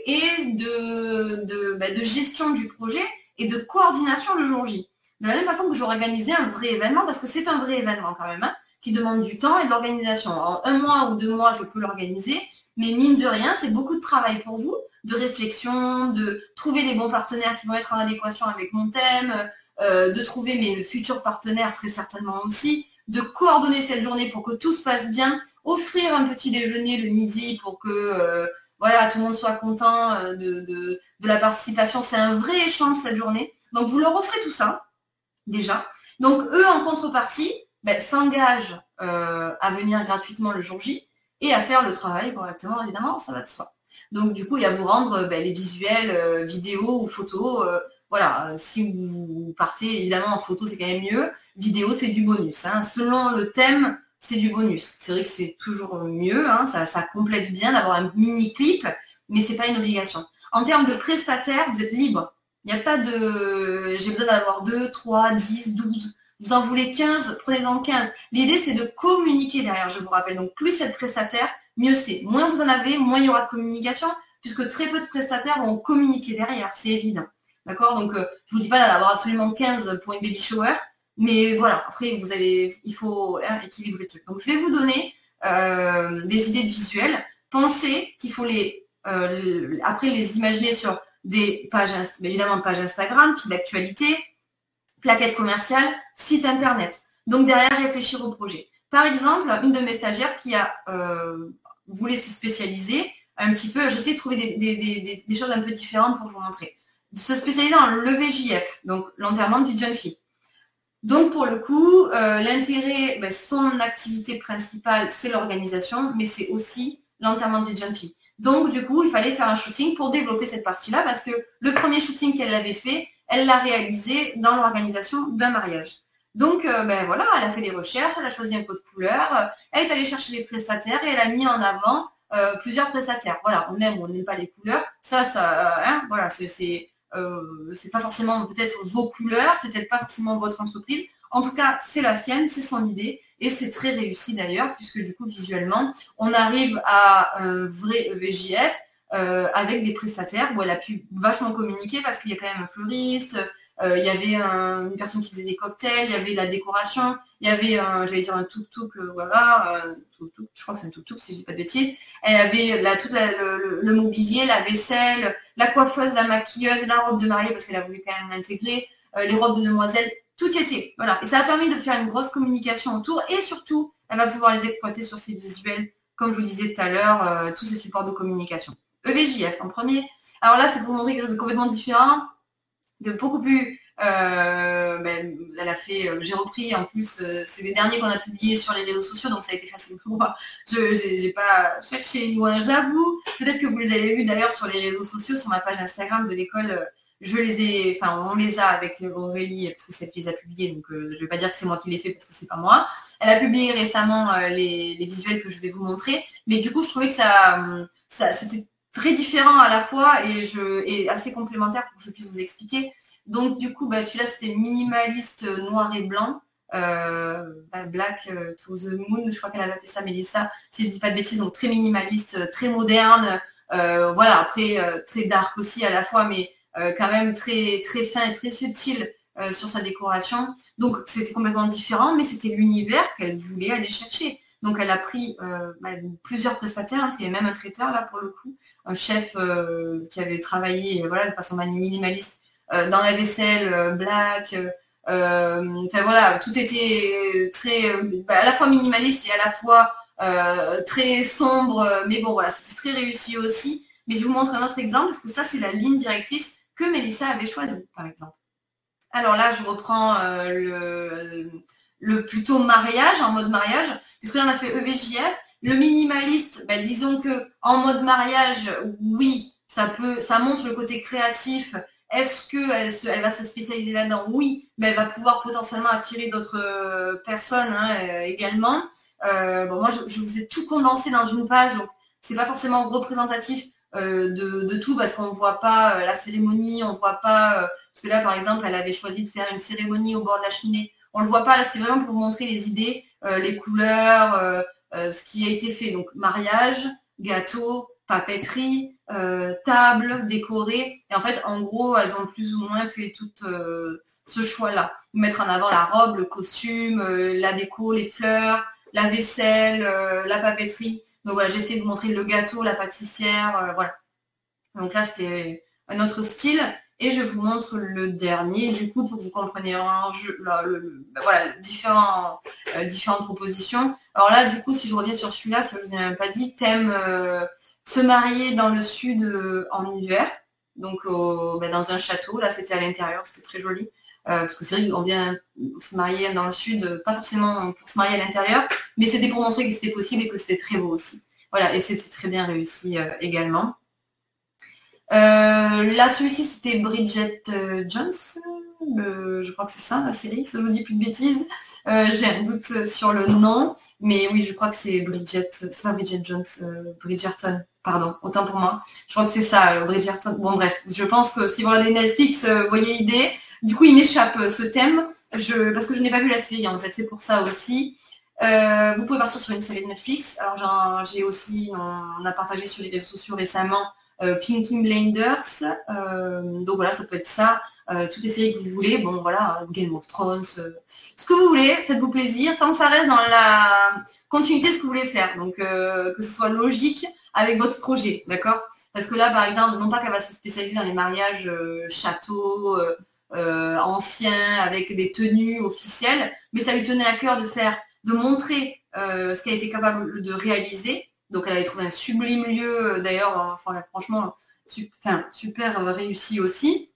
et de, bah, de, gestion du projet et de coordination le jour J. De la même façon que je organisais un vrai événement, parce que c'est un vrai événement quand même, hein, qui demande du temps et de l'organisation. En un mois ou deux mois, je peux l'organiser, mais mine de rien, c'est beaucoup de travail pour vous, de réflexion, de trouver les bons partenaires qui vont être en adéquation avec mon thème, euh, de trouver mes futurs partenaires très certainement aussi, de coordonner cette journée pour que tout se passe bien, offrir un petit déjeuner le midi pour que euh, voilà, tout le monde soit content euh, de, la participation. C'est un vrai échange cette journée. Donc vous leur offrez tout ça, déjà. Donc eux, en contrepartie, ben, s'engagent à venir gratuitement le jour J et à faire le travail correctement, évidemment, ça va de soi. Donc du coup, il y a vous rendre ben, les visuels, euh, vidéos ou photos. Euh, voilà, si vous partez évidemment en photo, c'est quand même mieux. Vidéo, c'est du bonus. Hein. Selon le thème, c'est du bonus. C'est vrai que c'est toujours mieux, hein. ça, complète bien d'avoir un mini clip, mais c'est pas une obligation. En termes de prestataires, vous êtes libre. Il n'y a pas de j'ai besoin d'avoir 2, 3, 10, 12. Vous en voulez 15, prenez-en 15. L'idée, c'est de communiquer derrière, je vous rappelle. Donc, plus cette prestataire, mieux c'est. Moins vous en avez, moins il y aura de communication, puisque très peu de prestataires vont communiquer derrière, c'est évident. D'accord? Donc, euh, je ne vous dis pas d'avoir absolument 15 pour une baby shower, mais voilà, après, vous avez, il faut hein, équilibrer le truc. Donc, je vais vous donner euh, des idées de visuels. Pensez qu'il faut les, euh, après les imaginer sur des pages, évidemment, pages Instagram, fil d'actualité, plaquettes commerciales, site internet. Donc, derrière, réfléchir au projet. Par exemple, une de mes stagiaires qui a voulez se spécialiser un petit peu, j'essaie de trouver des, choses un peu différentes pour vous montrer. Se spécialiser dans le VJF, donc l'enterrement vie jeune fille. Donc pour le coup, euh, l'intérêt, ben, son activité principale, c'est l'organisation, mais c'est aussi l'enterrement de vie jeune fille. Donc du coup, il fallait faire un shooting pour développer cette partie-là, parce que le premier shooting qu'elle avait fait, elle l'a réalisé dans l'organisation d'un mariage. Donc, euh, ben voilà, elle a fait des recherches, elle a choisi un peu de couleur, elle est allée chercher des prestataires et elle a mis en avant euh, plusieurs prestataires. Voilà, on aime on n'aime pas les couleurs. Ça, ça, hein, voilà, c'est c'est pas forcément peut-être vos couleurs, c'est peut-être pas forcément votre entreprise. En tout cas, c'est la sienne, c'est son idée et c'est très réussi d'ailleurs puisque du coup visuellement, on arrive à un vrai VJF avec des prestataires où elle a pu vachement communiquer parce qu'il y a quand même un fleuriste, euh, il y avait une personne qui faisait des cocktails, il y avait la décoration, il y avait, j'allais dire un tuk-tuk, euh, voilà, je crois que c'est un tuk-tuk si je dis pas de bêtises. Elle avait la, tout le, mobilier, la vaisselle, la coiffeuse, la maquilleuse, la robe de mariée parce qu'elle a voulu quand même l'intégrer, euh, les robes de demoiselle, tout y était. Voilà. Et ça a permis de faire une grosse communication autour et surtout, elle va pouvoir les exploiter sur ses visuels, comme je vous disais tout à l'heure, tous ces supports de communication. EVJF en premier. Alors là, c'est pour montrer quelque chose de complètement différent de beaucoup plus. Euh, ben, elle a fait, euh, j'ai repris en plus, euh, c'est les derniers qu'on a publiés sur les réseaux sociaux, donc ça a été facile pour moi. Je n'ai pas cherché loin, j'avoue. Peut-être que vous les avez vus d'ailleurs sur les réseaux sociaux, sur ma page Instagram de l'école. Je les ai, enfin on les a avec Aurélie parce que c'est les a publiés, donc je ne vais pas dire que c'est moi qui les fait parce que c'est pas moi. Elle a publié récemment les, visuels que je vais vous montrer, mais du coup je trouvais que ça, ça c'était très différent à la fois et, je, et assez complémentaire pour que je puisse vous expliquer. Donc du coup, bah, celui-là, c'était minimaliste euh, noir et blanc. Euh, bah, Black euh, to the Moon, je crois qu'elle avait appelé ça Mélissa, si je dis pas de bêtises, donc très minimaliste, très moderne, voilà, après très dark aussi à la fois, mais quand même très très fin et très subtil sur sa décoration. Donc c'était complètement différent, mais c'était l'univers qu'elle voulait aller chercher. Donc elle a pris euh, bah, plusieurs prestataires, hein, parce qu'il y avait même un traiteur là pour le coup, un chef euh, qui avait travaillé voilà, de façon minimaliste dans la vaisselle, black. Enfin voilà, tout était très bah, à la fois minimaliste et à la fois très sombre. Mais bon voilà, c'est très réussi aussi. Mais je vous montre un autre exemple parce que ça c'est la ligne directrice que Mélissa avait choisie, par exemple. Alors là, je reprends le plutôt mariage, en mode mariage, puisque là on a fait EVJF. Le minimaliste, ben, disons que en mode mariage, oui, ça peut, ça montre le côté créatif. Est-ce qu'elle elle va se spécialiser là-dedans? Oui, mais elle va pouvoir potentiellement attirer d'autres euh, personnes hein, euh, également. Euh, bon, moi, je, vous ai tout condensé dans une page, donc c'est pas forcément représentatif de, tout parce qu'on ne voit pas la cérémonie, on ne voit pas parce que là, par exemple, elle avait choisi de faire une cérémonie au bord de la cheminée. On ne le voit pas, là, c'est vraiment pour vous montrer les idées, les couleurs, euh, ce qui a été fait. Donc mariage, gâteau, papeterie, euh, table décorée. Et en fait, en gros, elles ont plus ou moins fait tout euh, ce choix-là. Mettre en avant la robe, le costume, la déco, les fleurs, la vaisselle, la papeterie. Donc voilà, j'essaie de vous montrer le gâteau, la pâtissière, voilà. Donc là, c'était un autre style. Et je vous montre le dernier, du coup, pour que vous compreniez jeu, ben voilà, différents, euh, différentes propositions. Alors là, du coup, si je reviens sur celui-là, ça je vous ai même pas dit, thème euh, se marier dans le sud euh, en hiver, donc ben, dans un château. Là, c'était à l'intérieur, c'était très joli. parce que c'est vrai qu'on vient se marier dans le sud, pas forcément pour se marier à l'intérieur, mais c'était pour montrer que c'était possible et que c'était très beau aussi. Voilà, et c'était très bien réussi également. Euh, là, celui-ci, c'était Bridget euh, Jones. je crois que c'est ça, la série, si je ne dis plus de bêtises. Euh, j'ai un doute sur le nom, mais oui, je crois que c'est Bridget, c'est pas Bridget Jones, Bridgerton, pardon, autant pour moi. Je crois que c'est ça, Bridgerton. Bon, bref, je pense que si vous regardez Netflix, vous voyez l'idée. Du coup, il m'échappe ce thème, parce que je n'ai pas vu la série, en fait, c'est pour ça aussi. vous pouvez partir sur une série de Netflix. Alors, j'ai aussi, on a partagé sur les réseaux sociaux récemment Pinky Blinders. Euh, donc voilà, ça peut être ça. Euh, toutes les séries que vous voulez. Bon, voilà, Game of Thrones, ce que vous voulez, faites-vous plaisir, tant que ça reste dans la continuité de ce que vous voulez faire. Donc, que ce soit logique avec votre projet, d'accord? Parce que là, par exemple, non pas qu'elle va se spécialiser dans les mariages châteaux, anciens, avec des tenues officielles, mais ça lui tenait à cœur de faire, de montrer ce qu'elle était capable de réaliser donc elle avait trouvé un sublime lieu, euh, d'ailleurs, enfin, franchement, super euh, réussi aussi.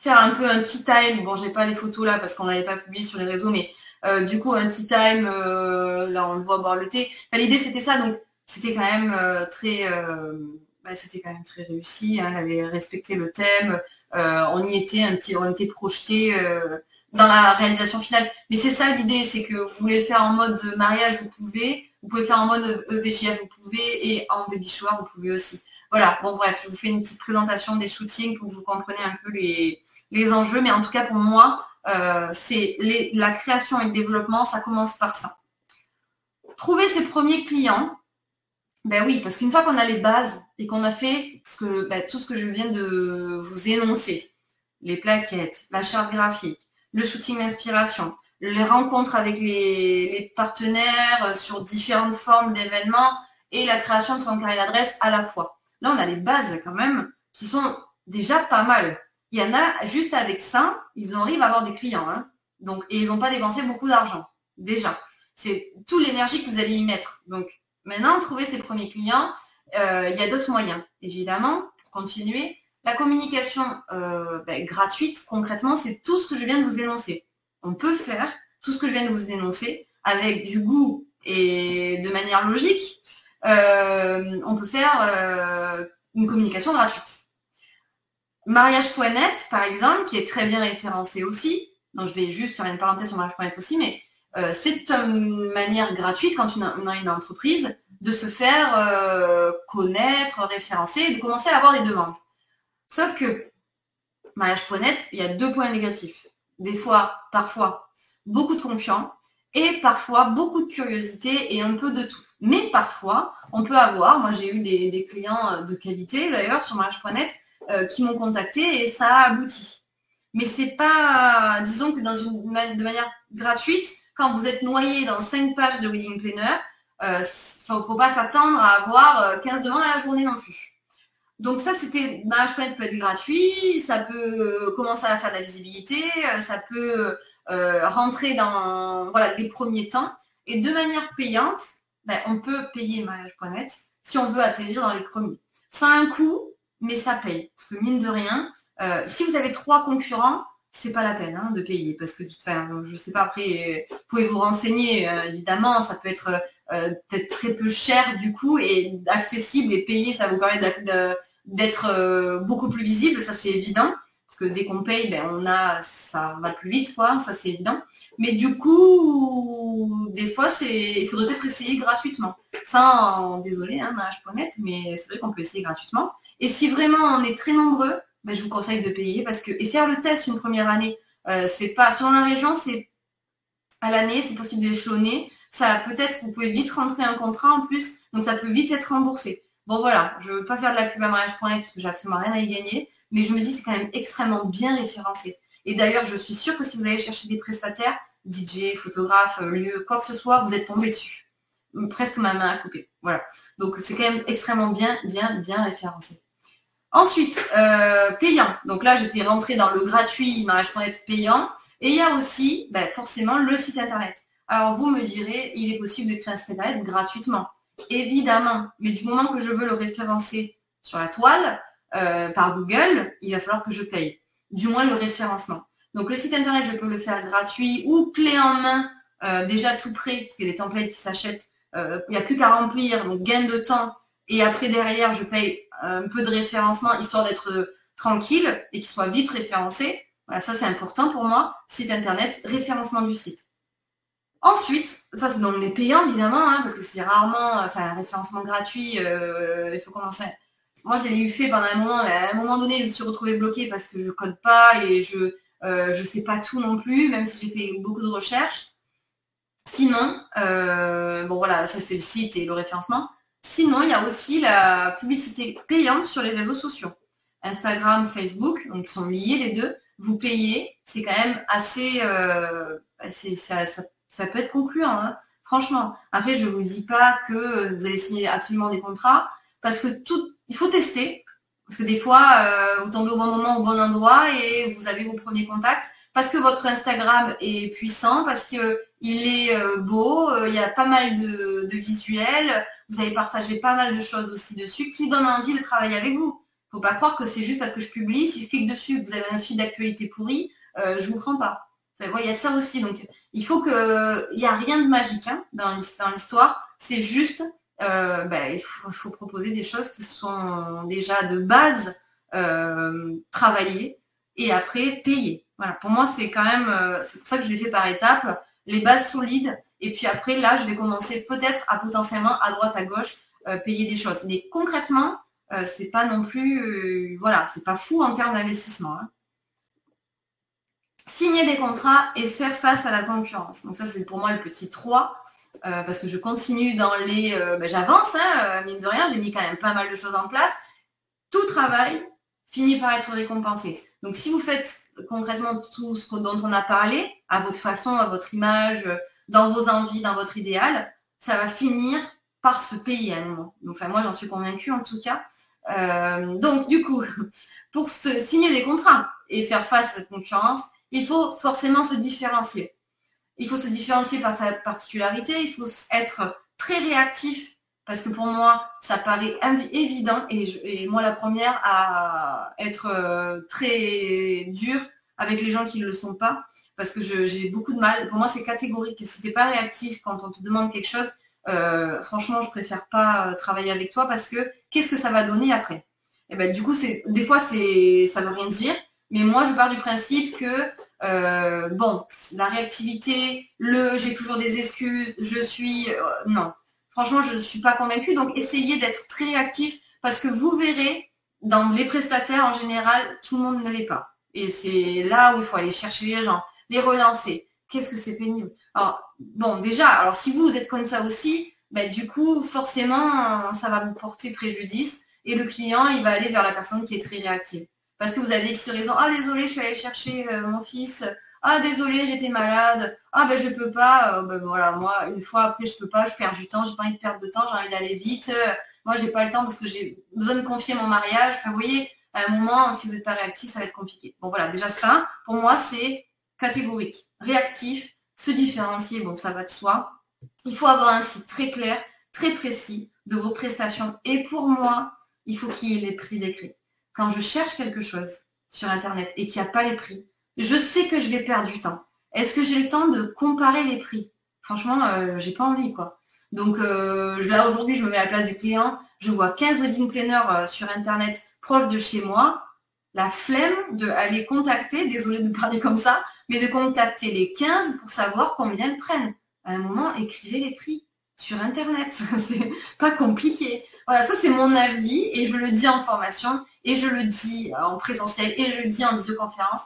Faire un peu un tea time, bon j'ai pas les photos là parce qu'on n'avait pas publié sur les réseaux, mais euh, du coup un tea time, là on le voit boire le thé. L'idée c'était ça, donc c'était quand même très bah, c'était quand même très réussi, hein. elle avait respecté le thème, on y était un petit, on était projeté dans la réalisation finale. Mais c'est ça l'idée, c'est que vous voulez le faire en mode mariage, vous pouvez, vous pouvez faire en mode EVGF, vous pouvez, et en baby vous pouvez aussi. Voilà, bon bref, je vous fais une petite présentation des shootings pour que vous compreniez un peu les, enjeux, mais en tout cas pour moi, euh, c'est la création et le développement, ça commence par ça. Trouver ses premiers clients, ben oui, parce qu'une fois qu'on a les bases et qu'on a fait ce que, ben, tout ce que je viens de vous énoncer, les plaquettes, la charte graphique, le shooting d'inspiration, les rencontres avec les, partenaires euh, sur différentes formes d'événements et la création de son carnet d'adresse à la fois. Là, on a les bases quand même qui sont déjà pas mal. Il y en a juste avec ça, ils arrivent à avoir des clients. Hein. Donc, et ils n'ont pas dépensé beaucoup d'argent. Déjà. C'est toute l'énergie que vous allez y mettre. Donc, maintenant, trouver ses premiers clients, euh, il y a d'autres moyens. Évidemment, pour continuer, la communication euh, ben, gratuite, concrètement, c'est tout ce que je viens de vous énoncer on peut faire tout ce que je viens de vous énoncer avec du goût et de manière logique. Euh, on peut faire euh, une communication gratuite. Mariage.net, par exemple, qui est très bien référencé aussi. Donc, je vais juste faire une parenthèse sur Mariage.net aussi, mais euh, c'est une manière gratuite quand on a une entreprise de se faire connaître, référencer et de commencer à avoir des demandes. Sauf que Mariage.net, il y a deux points négatifs des fois, parfois, beaucoup de confiants et parfois beaucoup de curiosité et un peu de tout. Mais parfois, on peut avoir, moi j'ai eu des, clients euh, de qualité d'ailleurs sur mariage.net euh, qui m'ont contacté et ça a abouti. Mais c'est pas, disons que de manière gratuite, quand vous êtes noyé dans cinq pages de wedding planner, euh, faut, faut pas s'attendre à avoir 15 demandes à la journée non plus. Donc ça, c'était mariage peut être gratuit, ça peut commencer à faire de la visibilité, ça peut rentrer dans les premiers temps. Et de manière payante, ben, on peut payer mariage.net si on veut atterrir dans les premiers. Ça a un coût, mais ça paye. Parce que mine de rien, si vous avez trois concurrents, c'est pas la peine hein, de payer parce que je sais pas après vous pouvez vous renseigner euh, évidemment ça peut être euh, peut-être très peu cher du coup et accessible et payé ça vous permet d'être euh, beaucoup plus visible ça c'est évident. Parce que dès qu'on paye ben, on a ça va plus vite quoi ça c'est évident. Mais du coup des fois c'est il faudrait peut-être essayer gratuitement. Ça désolé hein, net mais c'est vrai qu'on peut essayer gratuitement. Et si vraiment on est très nombreux ben, je vous conseille de payer parce que et faire le test une première année, euh, c'est pas sur la région, c'est à l'année, c'est possible d'échelonner. Ça peut-être, vous pouvez vite rentrer un contrat en plus, donc ça peut vite être remboursé. Bon voilà, je veux pas faire de la pub à mariage.net parce que j'ai absolument rien à y gagner, mais je me dis c'est quand même extrêmement bien référencé. Et d'ailleurs, je suis sûre que si vous allez chercher des prestataires, DJ, photographe, euh, lieu, quoi que ce soit, vous êtes tombé dessus. Presque ma main à couper. Voilà. Donc c'est quand même extrêmement bien, bien, bien référencé. Ensuite, euh, payant. Donc là, j'étais rentrée dans le gratuit mariage.net payant. Et il y a aussi, ben, forcément, le site internet. Alors vous me direz, il est possible de créer un site internet gratuitement. Évidemment. Mais du moment que je veux le référencer sur la toile, euh, par Google, il va falloir que je paye. Du moins le référencement. Donc le site internet, je peux le faire gratuit ou clé en main, euh, déjà tout prêt, parce qu'il y a des templates qui s'achètent. il n'y a plus qu'à remplir, donc gain de temps et après, derrière, je paye un peu de référencement histoire d'être euh, tranquille et qu'il soit vite référencé. Voilà, ça c'est important pour moi. Site internet, référencement du site. Ensuite, ça c'est dans les payants évidemment, hein, parce que c'est rarement, enfin un référencement gratuit, euh, il faut commencer. Moi je l'ai eu fait pendant un moment, à un moment donné je me suis retrouvée bloquée parce que je code pas et je ne euh, sais pas tout non plus, même si j'ai fait beaucoup de recherches. Sinon, bon voilà, ça c'est le site et le référencement. Sinon, il y a aussi la publicité payante sur les réseaux sociaux. Instagram, Facebook, donc ils sont liés les deux. Vous payez, c'est quand même assez, euh, ça, peut être concluant, hein. franchement. Après, je ne vous dis pas que vous allez signer absolument des contrats, parce que tout, il faut tester, parce que des fois, euh, vous tombez au bon moment, au bon endroit, et vous avez vos premiers contacts, parce que votre Instagram est puissant, parce qu'il est euh, beau, il y a pas mal de visuels, vous avez partagé pas mal de choses aussi dessus qui donnent envie de travailler avec vous. Faut pas croire que c'est juste parce que je publie, si je clique dessus, que vous avez un fil d'actualité pourri, euh, je vous prends pas. Il y a de ça aussi. Donc, il faut que, il n'y a rien de magique hein, dans l'histoire. C'est juste, euh, ben, il faut, proposer des choses qui sont déjà de base euh, travaillées et après payées. Voilà. Pour moi, c'est quand même, euh, c'est pour ça que je l'ai fait par étapes. Les bases solides et puis après, là, je vais commencer peut-être à potentiellement à droite, à gauche, euh, payer des choses. Mais concrètement, c'est pas non plus, voilà, c'est pas fou en termes d'investissement. Hein. Signer des contrats et faire face à la concurrence. Donc ça, c'est pour moi le petit 3. parce que je continue dans les... Ben, j'avance, hein, mine de rien, j'ai mis quand même pas mal de choses en place. Tout travail finit par être récompensé. Donc si vous faites concrètement tout ce dont on a parlé, à votre façon, à votre image, dans vos envies, dans votre idéal, ça va finir par se payer à un moment. Donc, moi, j'en suis convaincue en tout cas. Euh, donc, du coup, pour signer des contrats et faire face à cette concurrence, il faut forcément se différencier. Il faut se différencier par sa particularité, il faut être très réactif parce que pour moi, ça paraît évident et, moi la première à être euh, très dure avec les gens qui ne le sont pas parce que j'ai beaucoup de mal. Pour moi, c'est catégorique. Si tu n'es pas réactif quand on te demande quelque chose, euh, franchement, je préfère pas euh, travailler avec toi parce que qu'est-ce que ça va donner après? Et eh ben, du coup, des fois, ça veut rien dire. Mais moi, je pars du principe que euh, bon, la réactivité, le j'ai toujours des excuses, je suis non. Franchement, je ne suis pas convaincue. Donc, essayez d'être très réactif parce que vous verrez, dans les prestataires en général, tout le monde ne l'est pas. Et c'est là où il faut aller chercher les gens les relancer. Qu'est-ce que c'est pénible? Alors, bon, déjà, alors si vous, êtes comme ça aussi, ben, du coup, forcément, ça va vous porter préjudice et le client, il va aller vers la personne qui est très réactive. Parce que vous avez X raison. Ah, désolé, je suis allée chercher euh, mon fils. Ah, désolé, j'étais malade. Ah, ben, je peux pas. Euh, ben, voilà, moi, une fois après, je peux pas, je perds du temps, j'ai pas envie de perdre de temps, j'ai envie d'aller vite. Moi, j'ai pas le temps parce que j'ai besoin de confier mon mariage. Enfin, vous voyez, à un moment, si vous n'êtes pas réactif, ça va être compliqué. Bon, voilà, déjà ça, pour moi, c'est catégorique. Réactif, se différencier, bon, ça va de soi. Il faut avoir un site très clair, très précis de vos prestations. Et pour moi, il faut qu'il y ait les prix décrits. Quand je cherche quelque chose sur Internet et qu'il n'y a pas les prix, je sais que je vais perdre du temps. Est-ce que j'ai le temps de comparer les prix? Franchement, euh, j'ai pas envie, quoi. Donc euh, là, aujourd'hui, je me mets à la place du client. Je vois 15 wedding planners euh, sur Internet proches de chez moi. La flemme de aller contacter, désolé de parler comme ça, mais de contacter les 15 pour savoir combien ils prennent. À un moment, écrivez les prix sur Internet. c'est pas compliqué. Voilà, ça c'est mon avis et je le dis en formation et je le dis en présentiel et je le dis en visioconférence.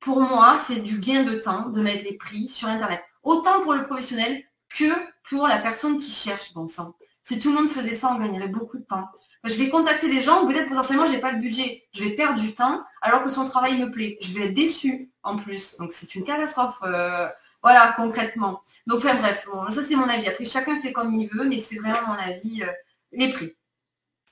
Pour moi, c'est du gain de temps de mettre les prix sur Internet. Autant pour le professionnel que pour la personne qui cherche bon sang. Si tout le monde faisait ça, on gagnerait beaucoup de temps. Je vais contacter des gens, peut-être potentiellement je n'ai pas le budget. Je vais perdre du temps alors que son travail me plaît. Je vais être déçue en plus. Donc c'est une catastrophe. Euh, voilà, concrètement. Donc enfin bref, ça c'est mon avis. Après, chacun fait comme il veut, mais c'est vraiment mon avis, euh, les prix.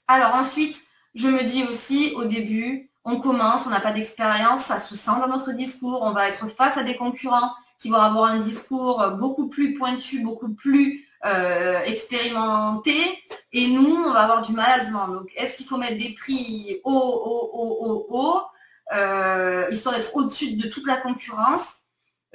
Alors ensuite, je me dis aussi au début, on commence, on n'a pas d'expérience, ça se sent dans notre discours, on va être face à des concurrents qui vont avoir un discours beaucoup plus pointu, beaucoup plus euh, expérimenté, et nous, on va avoir du mal à se vendre. Donc, est-ce qu'il faut mettre des prix haut, haut, haut, haut, haut, euh, histoire d'être au-dessus de toute la concurrence?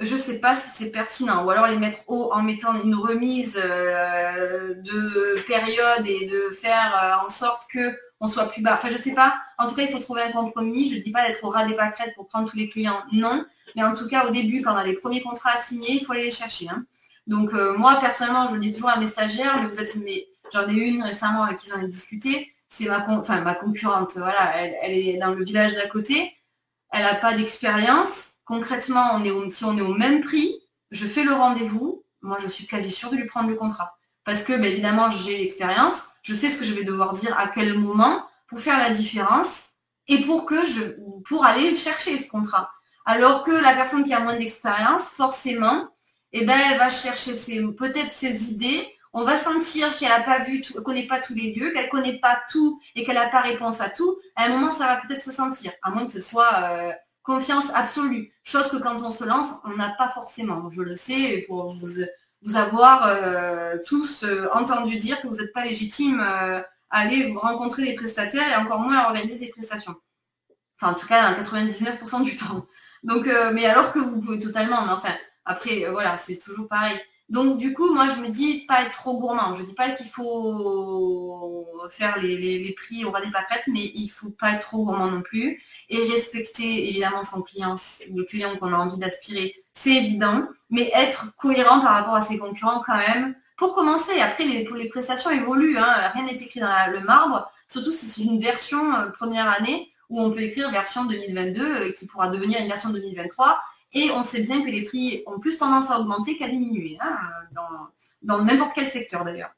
Je ne sais pas si c'est pertinent. Ou alors les mettre haut en mettant une remise euh, de période et de faire en sorte que on soit plus bas. Enfin, je sais pas. En tout cas, il faut trouver un compromis. Je ne dis pas d'être au ras des pâquerettes pour prendre tous les clients. Non. Mais en tout cas, au début, quand on a les premiers contrats à signer, il faut aller les chercher. Hein. Donc, euh, moi, personnellement, je le dis toujours à mes stagiaires, mais vous êtes, j'en ai une récemment avec qui j'en ai discuté. C'est ma, enfin, ma concurrente. Voilà, elle, est dans le village d'à côté. Elle n'a pas d'expérience. Concrètement, si on est au même prix, je fais le rendez-vous. Moi, je suis quasi sûre de lui prendre le contrat. Parce que, ben, évidemment, j'ai l'expérience je sais ce que je vais devoir dire à quel moment pour faire la différence et pour aller chercher ce contrat. Alors que la personne qui a moins d'expérience, forcément, eh ben, elle va chercher peut-être ses idées. On va sentir qu'elle n'a pas vu, tout, connaît pas tous les lieux, qu'elle connaît pas tout et qu'elle n'a pas réponse à tout. À un moment, ça va peut-être se sentir, à moins que ce soit euh, confiance absolue. Chose que quand on se lance, on n'a pas forcément. Je le sais pour vous avoir euh, tous euh, entendu dire que vous n'êtes pas légitime euh, à aller vous rencontrer des prestataires et encore moins à organiser des prestations. Enfin, en tout cas, 99% du temps. Mais alors que vous pouvez totalement, mais enfin, après, voilà, c'est toujours pareil. Donc du coup, moi je me dis pas être trop gourmand. Je dis pas qu'il faut faire les, prix au ras des pâquerettes, mais il faut pas être trop gourmand non plus. Et respecter évidemment son client, le client qu'on a envie d'aspirer, c'est évident, mais être cohérent par rapport à ses concurrents quand même. Pour commencer, après les, les prestations évoluent, hein. rien n'est écrit dans le marbre, surtout si c'est une version euh, première année où on peut écrire version 2022 euh, qui pourra devenir une version 2023 et on sait bien que les prix ont plus tendance à augmenter qu'à diminuer, hein, dans n'importe quel secteur d'ailleurs.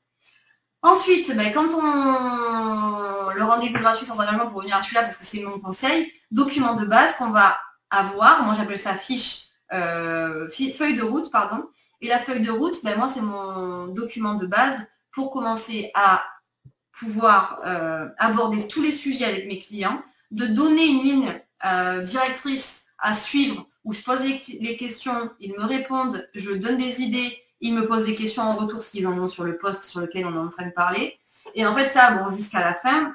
Ensuite, ben, quand on le rendez-vous gratuit sans engagement pour venir à celui-là, parce que c'est mon conseil, document de base qu'on va avoir, moi j'appelle ça fiche, euh, feuille de route, pardon. Et la feuille de route, ben, moi c'est mon document de base pour commencer à pouvoir euh, aborder tous les sujets avec mes clients, de donner une ligne euh, directrice à suivre où je pose les, questions, ils me répondent, je donne des idées, ils me posent des questions en retour s'ils en ont sur le poste sur lequel on est en train de parler. Et en fait, ça, bon, jusqu'à la fin,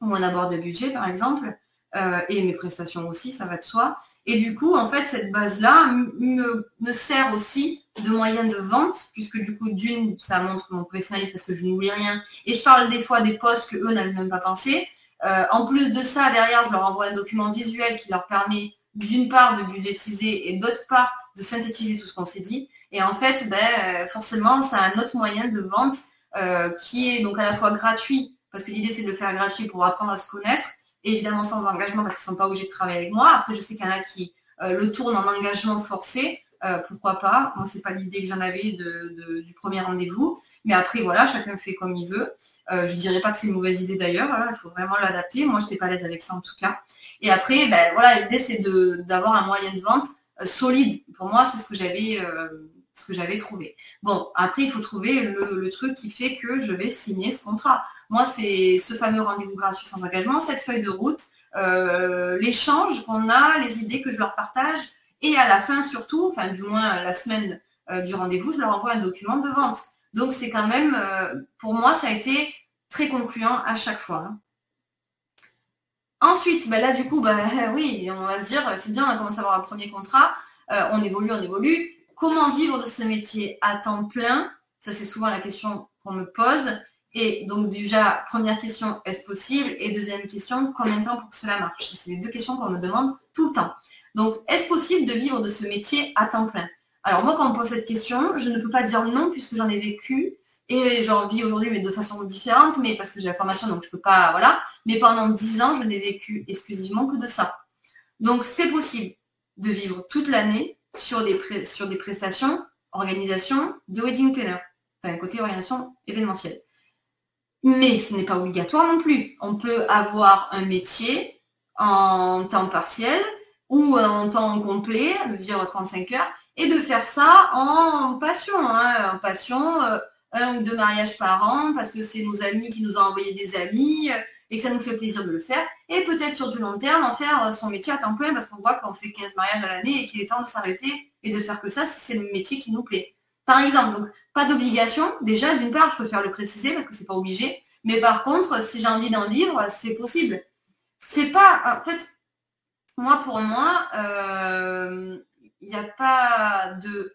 où on aborde le budget, par exemple, euh, et mes prestations aussi, ça va de soi. Et du coup, en fait, cette base-là me, sert aussi de moyen de vente, puisque du coup, d'une, ça montre mon professionnalisme parce que je n'oublie rien. Et je parle des fois des postes que eux n'avaient même pas pensé. Euh, en plus de ça, derrière, je leur envoie un document visuel qui leur permet d'une part de budgétiser et d'autre part de synthétiser tout ce qu'on s'est dit. Et en fait, ben, euh, forcément, c'est un autre moyen de vente euh, qui est donc à la fois gratuit, parce que l'idée c'est de le faire gratuit pour apprendre à se connaître, et évidemment sans engagement parce qu'ils ne sont pas obligés de travailler avec moi. Après, je sais qu'il y en a qui euh, le tournent en engagement forcé. Pourquoi pas? Moi, c'est pas l'idée que j'en avais du premier rendez-vous. Mais après, voilà, chacun fait comme il veut. Euh, je dirais pas que c'est une mauvaise idée d'ailleurs. Hein, il faut vraiment l'adapter. Moi, je n'étais pas à l'aise avec ça en tout cas. Et après, ben, voilà, l'idée c'est d'avoir un moyen de vente euh, solide. Pour moi, c'est ce que j'avais euh, ce que j'avais trouvé. Bon, après, il faut trouver le, truc qui fait que je vais signer ce contrat. Moi, c'est ce fameux rendez-vous gratuit sans engagement, cette feuille de route, euh, l'échange qu'on a, les idées que je leur partage. Et à la fin, surtout, enfin du moins la semaine euh, du rendez-vous, je leur envoie un document de vente. Donc c'est quand même, euh, pour moi, ça a été très concluant à chaque fois. Hein. Ensuite, ben là du coup, ben, oui, on va se dire, c'est bien, on a commencé à avoir un premier contrat, on évolue, on évolue. Comment vivre de ce métier à temps plein? Ça, c'est souvent la question qu'on me pose. Et donc déjà, première question, est-ce possible? Et deuxième question, combien de temps pour que cela marche? C'est les deux questions qu'on me demande tout le temps. Donc, est-ce possible de vivre de ce métier à temps plein? Alors moi, quand on me pose cette question, je ne peux pas dire non puisque j'en ai vécu et j'en vis aujourd'hui, mais de façon différente, mais parce que j'ai la formation, donc je ne peux pas, voilà. Mais pendant dix ans, je n'ai vécu exclusivement que de ça. Donc, c'est possible de vivre toute l'année sur sur des prestations, organisation de wedding planner, enfin, côté organisation événementielle mais ce n'est pas obligatoire non plus. On peut avoir un métier en temps partiel ou en temps complet, de vivre 35 heures, et de faire ça en passion, hein, en passion, euh, un ou deux mariages par an, parce que c'est nos amis qui nous ont envoyé des amis, euh, et que ça nous fait plaisir de le faire, et peut-être sur du long terme en faire son métier à temps plein, parce qu'on voit qu'on fait 15 mariages à l'année et qu'il est temps de s'arrêter et de faire que ça si c'est le métier qui nous plaît. Par exemple, donc pas d'obligation. Déjà, d'une part, je préfère le préciser parce que c'est pas obligé. Mais par contre, si j'ai envie d'en vivre, c'est possible. C'est pas, en fait, moi pour moi, il euh, n'y a pas de.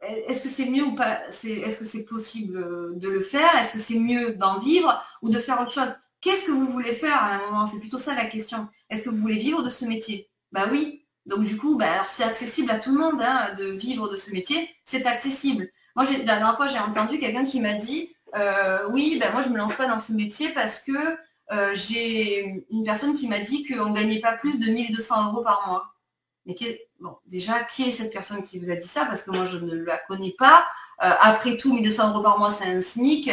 Est-ce que c'est mieux ou pas Est-ce que c'est possible de le faire? Est-ce que c'est mieux d'en vivre ou de faire autre chose? Qu'est-ce que vous voulez faire à un moment? C'est plutôt ça la question. Est-ce que vous voulez vivre de ce métier? Bah oui. Donc du coup, bah, c'est accessible à tout le monde hein, de vivre de ce métier. C'est accessible. Moi, la dernière fois, j'ai entendu quelqu'un qui m'a dit euh, oui, ben moi je me lance pas dans ce métier parce que euh, j'ai une personne qui m'a dit qu'on ne gagnait pas plus de 1200 euros par mois. Mais bon, déjà, qui est cette personne qui vous a dit ça? Parce que moi, je ne la connais pas. Euh, après tout, 1200 euros par mois, c'est un SMIC.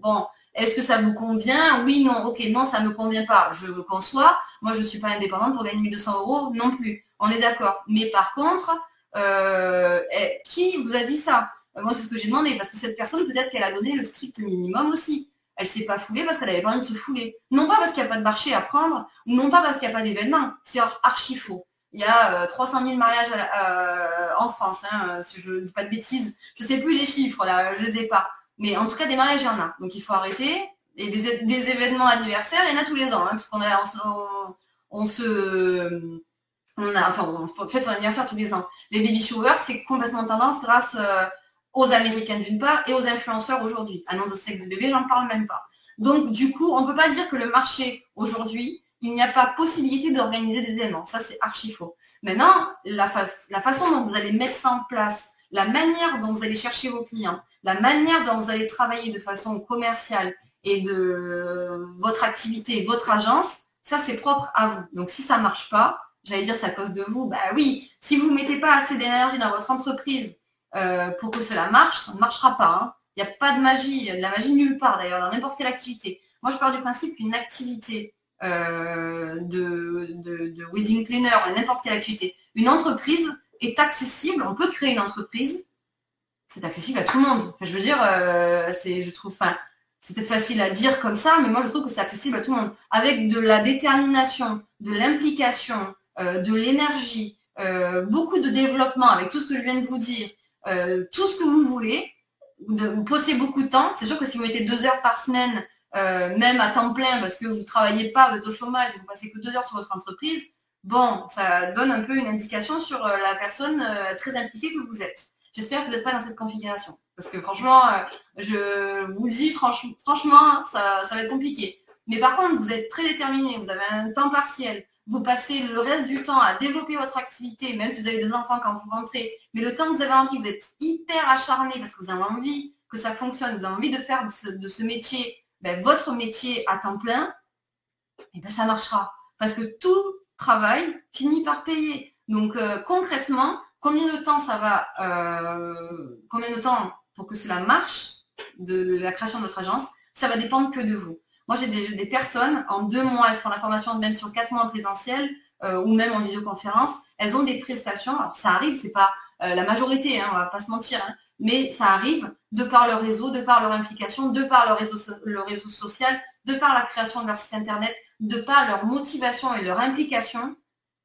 bon, est-ce que ça vous convient? Oui, non, ok, non, ça ne me convient pas. Je le conçois. Moi, je ne suis pas indépendante pour gagner 1200 euros non plus. On est d'accord. Mais par contre, eh, qui vous a dit ça? Euh, moi, c'est ce que j'ai demandé, parce que cette personne, peut-être qu'elle a donné le strict minimum aussi. Elle s'est pas foulée parce qu'elle avait pas envie de se fouler. Non pas parce qu'il n'y a pas de marché à prendre, ou non pas parce qu'il n'y a pas d'événement. C'est archi faux. Il y a 300 euh, 000 mariages euh, en France, hein, si je ne dis pas de bêtises. Je ne sais plus les chiffres, là, je ne les ai pas. Mais en tout cas, des mariages, il y en a. Donc il faut arrêter. Et des, événements anniversaires, il y en a tous les ans, hein, puisqu'on on, on, se... Fait son anniversaire tous les ans. Les baby showers, c'est complètement tendance grâce aux Américains d'une part et aux influenceurs aujourd'hui. Annonce de sexe de bébé, j'en parle même pas. Donc du coup, on ne peut pas dire que le marché aujourd'hui, il n'y a pas possibilité d'organiser des événements. Ça, c'est archi faux. Maintenant, la, la façon dont vous allez mettre ça en place, la manière dont vous allez chercher vos clients, la manière dont vous allez travailler de façon commerciale et de votre activité, votre agence, ça c'est propre à vous. Donc si ça ne marche pas, j'allais dire c'est à cause de vous, bah oui, si vous ne mettez pas assez d'énergie dans votre entreprise euh, pour que cela marche, ça ne marchera pas. Hein. Il n'y a pas de magie, de la magie nulle part d'ailleurs, dans n'importe quelle activité. Moi, je pars du principe qu'une activité euh, de, de, wedding planner, n'importe quelle activité, une entreprise est accessible, on peut créer une entreprise, c'est accessible à tout le monde. je veux dire, euh, c'est, je trouve, c'est peut-être facile à dire comme ça, mais moi je trouve que c'est accessible à tout le monde. Avec de la détermination, de l'implication, de l'énergie, beaucoup de développement, avec tout ce que je viens de vous dire, euh, tout ce que vous voulez, vous posez beaucoup de temps. C'est sûr que si vous mettez deux heures par semaine, euh, même à temps plein, parce que vous ne travaillez pas, vous êtes au chômage et vous passez que deux heures sur votre entreprise, bon, ça donne un peu une indication sur euh, la personne très impliquée que vous êtes. J'espère que vous n'êtes pas dans cette configuration. Parce que franchement, je vous le dis, franchement, ça va être compliqué. Mais par contre, vous êtes très déterminé, vous avez un temps partiel, vous passez le reste du temps à développer votre activité, même si vous avez des enfants quand vous rentrez, mais le temps que vous avez envie, vous êtes hyper acharné parce que vous avez envie que ça fonctionne, vous avez envie de faire de ce, métier ben, votre métier à temps plein, et eh ben ça marchera. Parce que tout travail finit par payer. Donc euh, concrètement, combien de temps ça va, euh, combien de temps pour que cela marche de la création de votre agence, ça va dépendre que de vous. Moi, j'ai des, personnes, en deux mois, elles font la formation même sur quatre mois en présentiel euh, ou même en visioconférence. Elles ont des prestations. Alors, ça arrive, c'est pas euh, la majorité, hein, on va pas se mentir. Hein. mais ça arrive de par leur réseau, de par leur implication, de par leur réseau, le réseau social, de par la création de leur site internet, de par leur motivation et leur implication,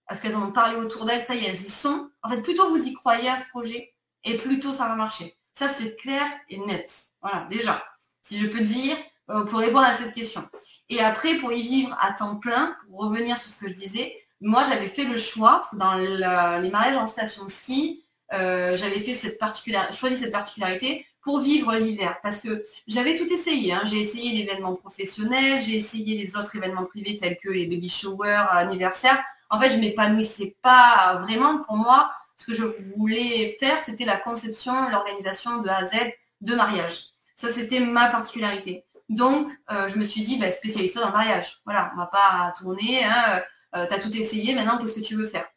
parce qu'elles en ont parlé autour d'elles, ça y est, elles y sont. En fait, plutôt vous y croyez à ce projet, et plutôt ça va marcher. Ça, c'est clair et net. Voilà, déjà, si je peux dire, euh, pour répondre à cette question. Et après, pour y vivre à temps plein, pour revenir sur ce que je disais, moi, j'avais fait le choix, dans les mariages en station ski, euh, j'avais fait cette particularité, choisi cette particularité pour vivre l'hiver. Parce que j'avais tout essayé. Hein. J'ai essayé l'événement professionnel, j'ai essayé les autres événements privés tels que les baby showers, anniversaires. En fait, je m'épanouissais pas vraiment. Pour moi, ce que je voulais faire, c'était la conception, l'organisation de A à Z de mariage. Ça, c'était ma particularité. Donc, euh, je me suis dit, bah, spécialise-toi dans le mariage. Voilà, on va pas tourner. Hein, euh, tu as tout essayé, maintenant, qu'est-ce que tu veux faire?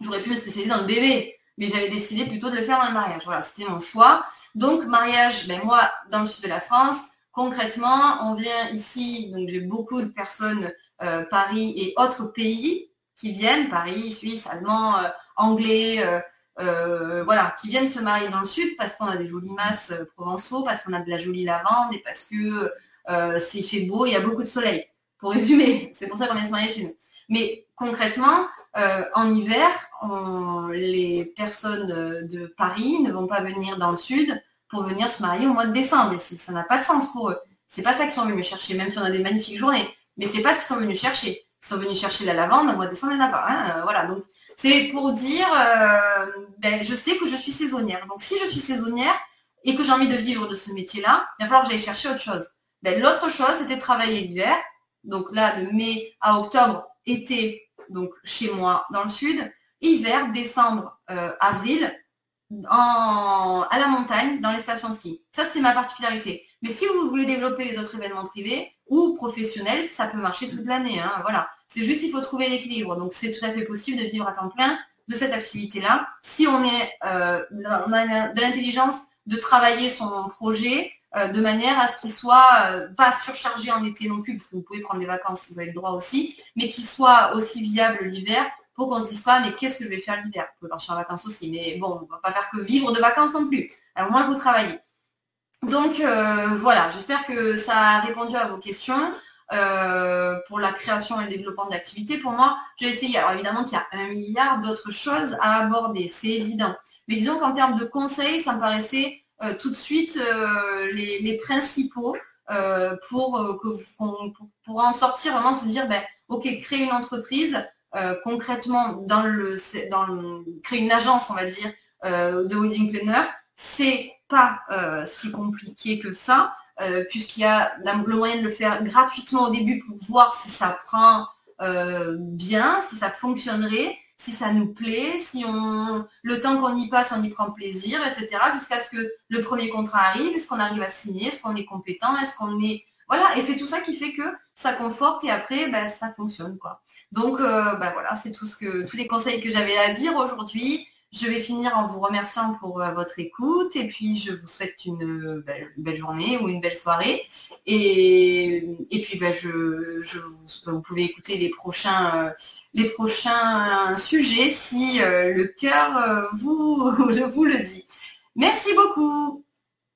J'aurais pu me spécialiser dans le bébé, mais j'avais décidé plutôt de le faire dans le mariage. Voilà, c'était mon choix. Donc, mariage, ben, moi, dans le sud de la France, concrètement, on vient ici, donc j'ai beaucoup de personnes, euh, Paris et autres pays qui viennent, Paris, Suisse, Allemand, Anglais, voilà, qui viennent se marier dans le sud parce qu'on a des jolies masses provençaux, parce qu'on a de la jolie lavande et parce que c'est fait beau, il y a beaucoup de soleil. Pour résumer, c'est pour ça qu'on vient se marier chez nous. Mais concrètement, euh, en hiver, les personnes de Paris ne vont pas venir dans le sud pour venir se marier au mois de décembre. Et ça n'a pas de sens pour eux. C'est pas ça qu'ils sont venus chercher, même si on a des magnifiques journées. Mais c'est pas ce qu'ils sont venus chercher. Ils sont venus chercher la lavande au mois de décembre, il n'y en. Hein. Euh, voilà. Donc c'est pour dire, euh, ben, je sais que je suis saisonnière. Donc si je suis saisonnière et que j'ai envie de vivre de ce métier-là, il va falloir que j'aille chercher autre chose. Ben, L'autre chose, c'était travailler l'hiver. Donc là, de mai à octobre, été, donc chez moi dans le sud, hiver, décembre, euh, avril, à la montagne, dans les stations de ski. Ça, c'est ma particularité. Mais si vous voulez développer les autres événements privés ou professionnels, ça peut marcher toute l'année. Hein, voilà. C'est juste qu'il faut trouver l'équilibre. Donc, c'est tout à fait possible de vivre à temps plein de cette activité-là. Si on, est, euh, a de l'intelligence de travailler son projet euh, de manière à ce qu'il soit euh, pas surchargé en été non plus, parce que vous pouvez prendre des vacances si vous avez le droit aussi, mais qu'il soit aussi viable l'hiver pour qu'on se dise pas mais qu'est-ce que je vais faire l'hiver? Vous pouvez partir en vacances aussi, mais bon, on va pas faire que vivre de vacances non plus. Alors, au moins vous travaillez. Donc euh, voilà, j'espère que ça a répondu à vos questions. pour la création et le développement de l'activité. Pour moi, j'ai essayé. Alors évidemment qu'il y a un milliard d'autres choses à aborder, c'est évident. Mais disons qu'en termes de conseils, ça me paraissait euh, tout de suite euh, les, principaux euh, pour, que, pour, en sortir vraiment se dire ben, ok créer une entreprise concrètement dans le, dans créer une agence on va dire de wedding planner c'est pas si compliqué que ça puisqu'il y a le moyen de le faire gratuitement au début pour voir si ça prend bien si ça fonctionnerait si ça nous plaît, si on le temps qu'on y passe, on y prend plaisir, etc. Jusqu'à ce que le premier contrat arrive, est-ce qu'on arrive à signer, est-ce qu'on est compétent, est-ce qu'on est. Voilà, et c'est tout ça qui fait que ça conforte et après, ben, ça fonctionne. Donc euh, ben, voilà, c'est tout ce que tous les conseils que j'avais à dire aujourd'hui. Je vais finir en vous remerciant pour euh, votre écoute et puis je vous souhaite une, belle, journée ou une belle soirée. Et, puis ben, je, vous, pouvez écouter les prochains, euh, les prochains sujets si euh, le cœur vous le dit. Merci beaucoup.